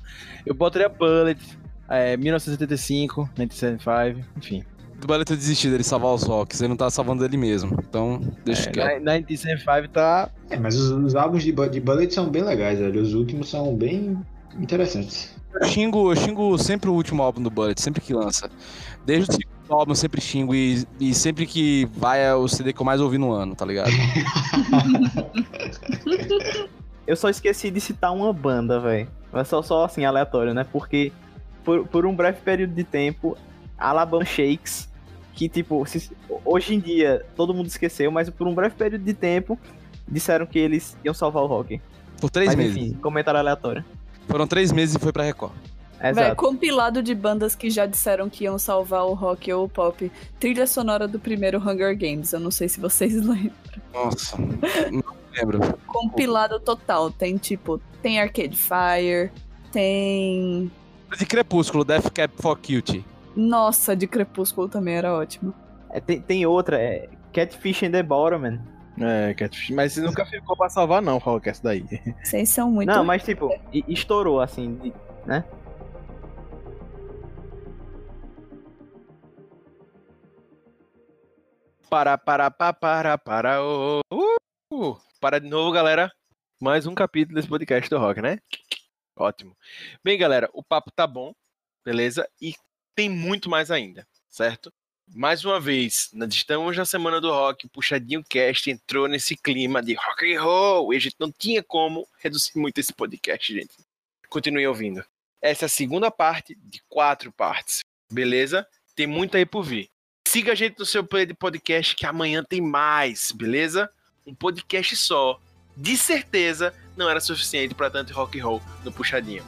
Eu botaria Bullet, é, 1975, 1975, enfim.
O Bullet ter desistido dele salvar os rocks, ele não tá salvando ele mesmo. Então, deixa
É,
quieto.
na- 1975 tá...
É, mas os, os álbuns de, de Bullet são bem legais, velho. Os últimos são bem interessantes.
Eu xingo, eu xingo sempre o último álbum do Bullet, sempre que lança. Desde o segundo álbum eu sempre xingo e, e sempre que vai é o CD que eu mais ouvi no ano, tá ligado?
Eu só esqueci de citar uma banda, velho. Mas só, só assim, aleatório, né? Porque por, por um breve período de tempo, Alabama Shakes, que tipo, se- hoje em dia todo mundo esqueceu, mas por um breve período de tempo disseram que eles iam salvar o rock.
Por três
Mas,
meses.
enfim, comentário aleatório.
Foram três meses e foi pra Record.
Exato.
compilado de bandas que já disseram que iam salvar o rock ou o pop. Trilha sonora do primeiro Hunger Games. Eu não sei se vocês lembram.
Nossa. não lembro.
Compilado total. Tem tipo, tem Arcade Fire, tem.
De Crepúsculo, Death Cap for Cutie.
Nossa, de Crepúsculo também era ótimo.
É, tem, tem outra, é Catfish and the Bottom,
É, Catfish. Mas você nunca ficou pra salvar, não, Rock, essa daí.
Vocês são muito.
Não, mas tipo, estourou assim, né?
Para, para, para, para, para, oh, uh, para de novo, galera. Mais um capítulo desse podcast do Rock, né? Ótimo. Bem, galera, o papo tá bom, beleza? E tem muito mais ainda, certo? Mais uma vez, nós estamos na Semana do Rock, o Puxadinho Cast entrou nesse clima de rock and roll, e a gente não tinha como reduzir muito esse podcast, gente. Continue ouvindo. Essa é a segunda parte de quatro partes, beleza? Tem muito aí por vir. Siga a gente no seu play de podcast que amanhã tem mais, beleza? Um podcast só. De certeza não era suficiente para tanto rock and roll no puxadinho.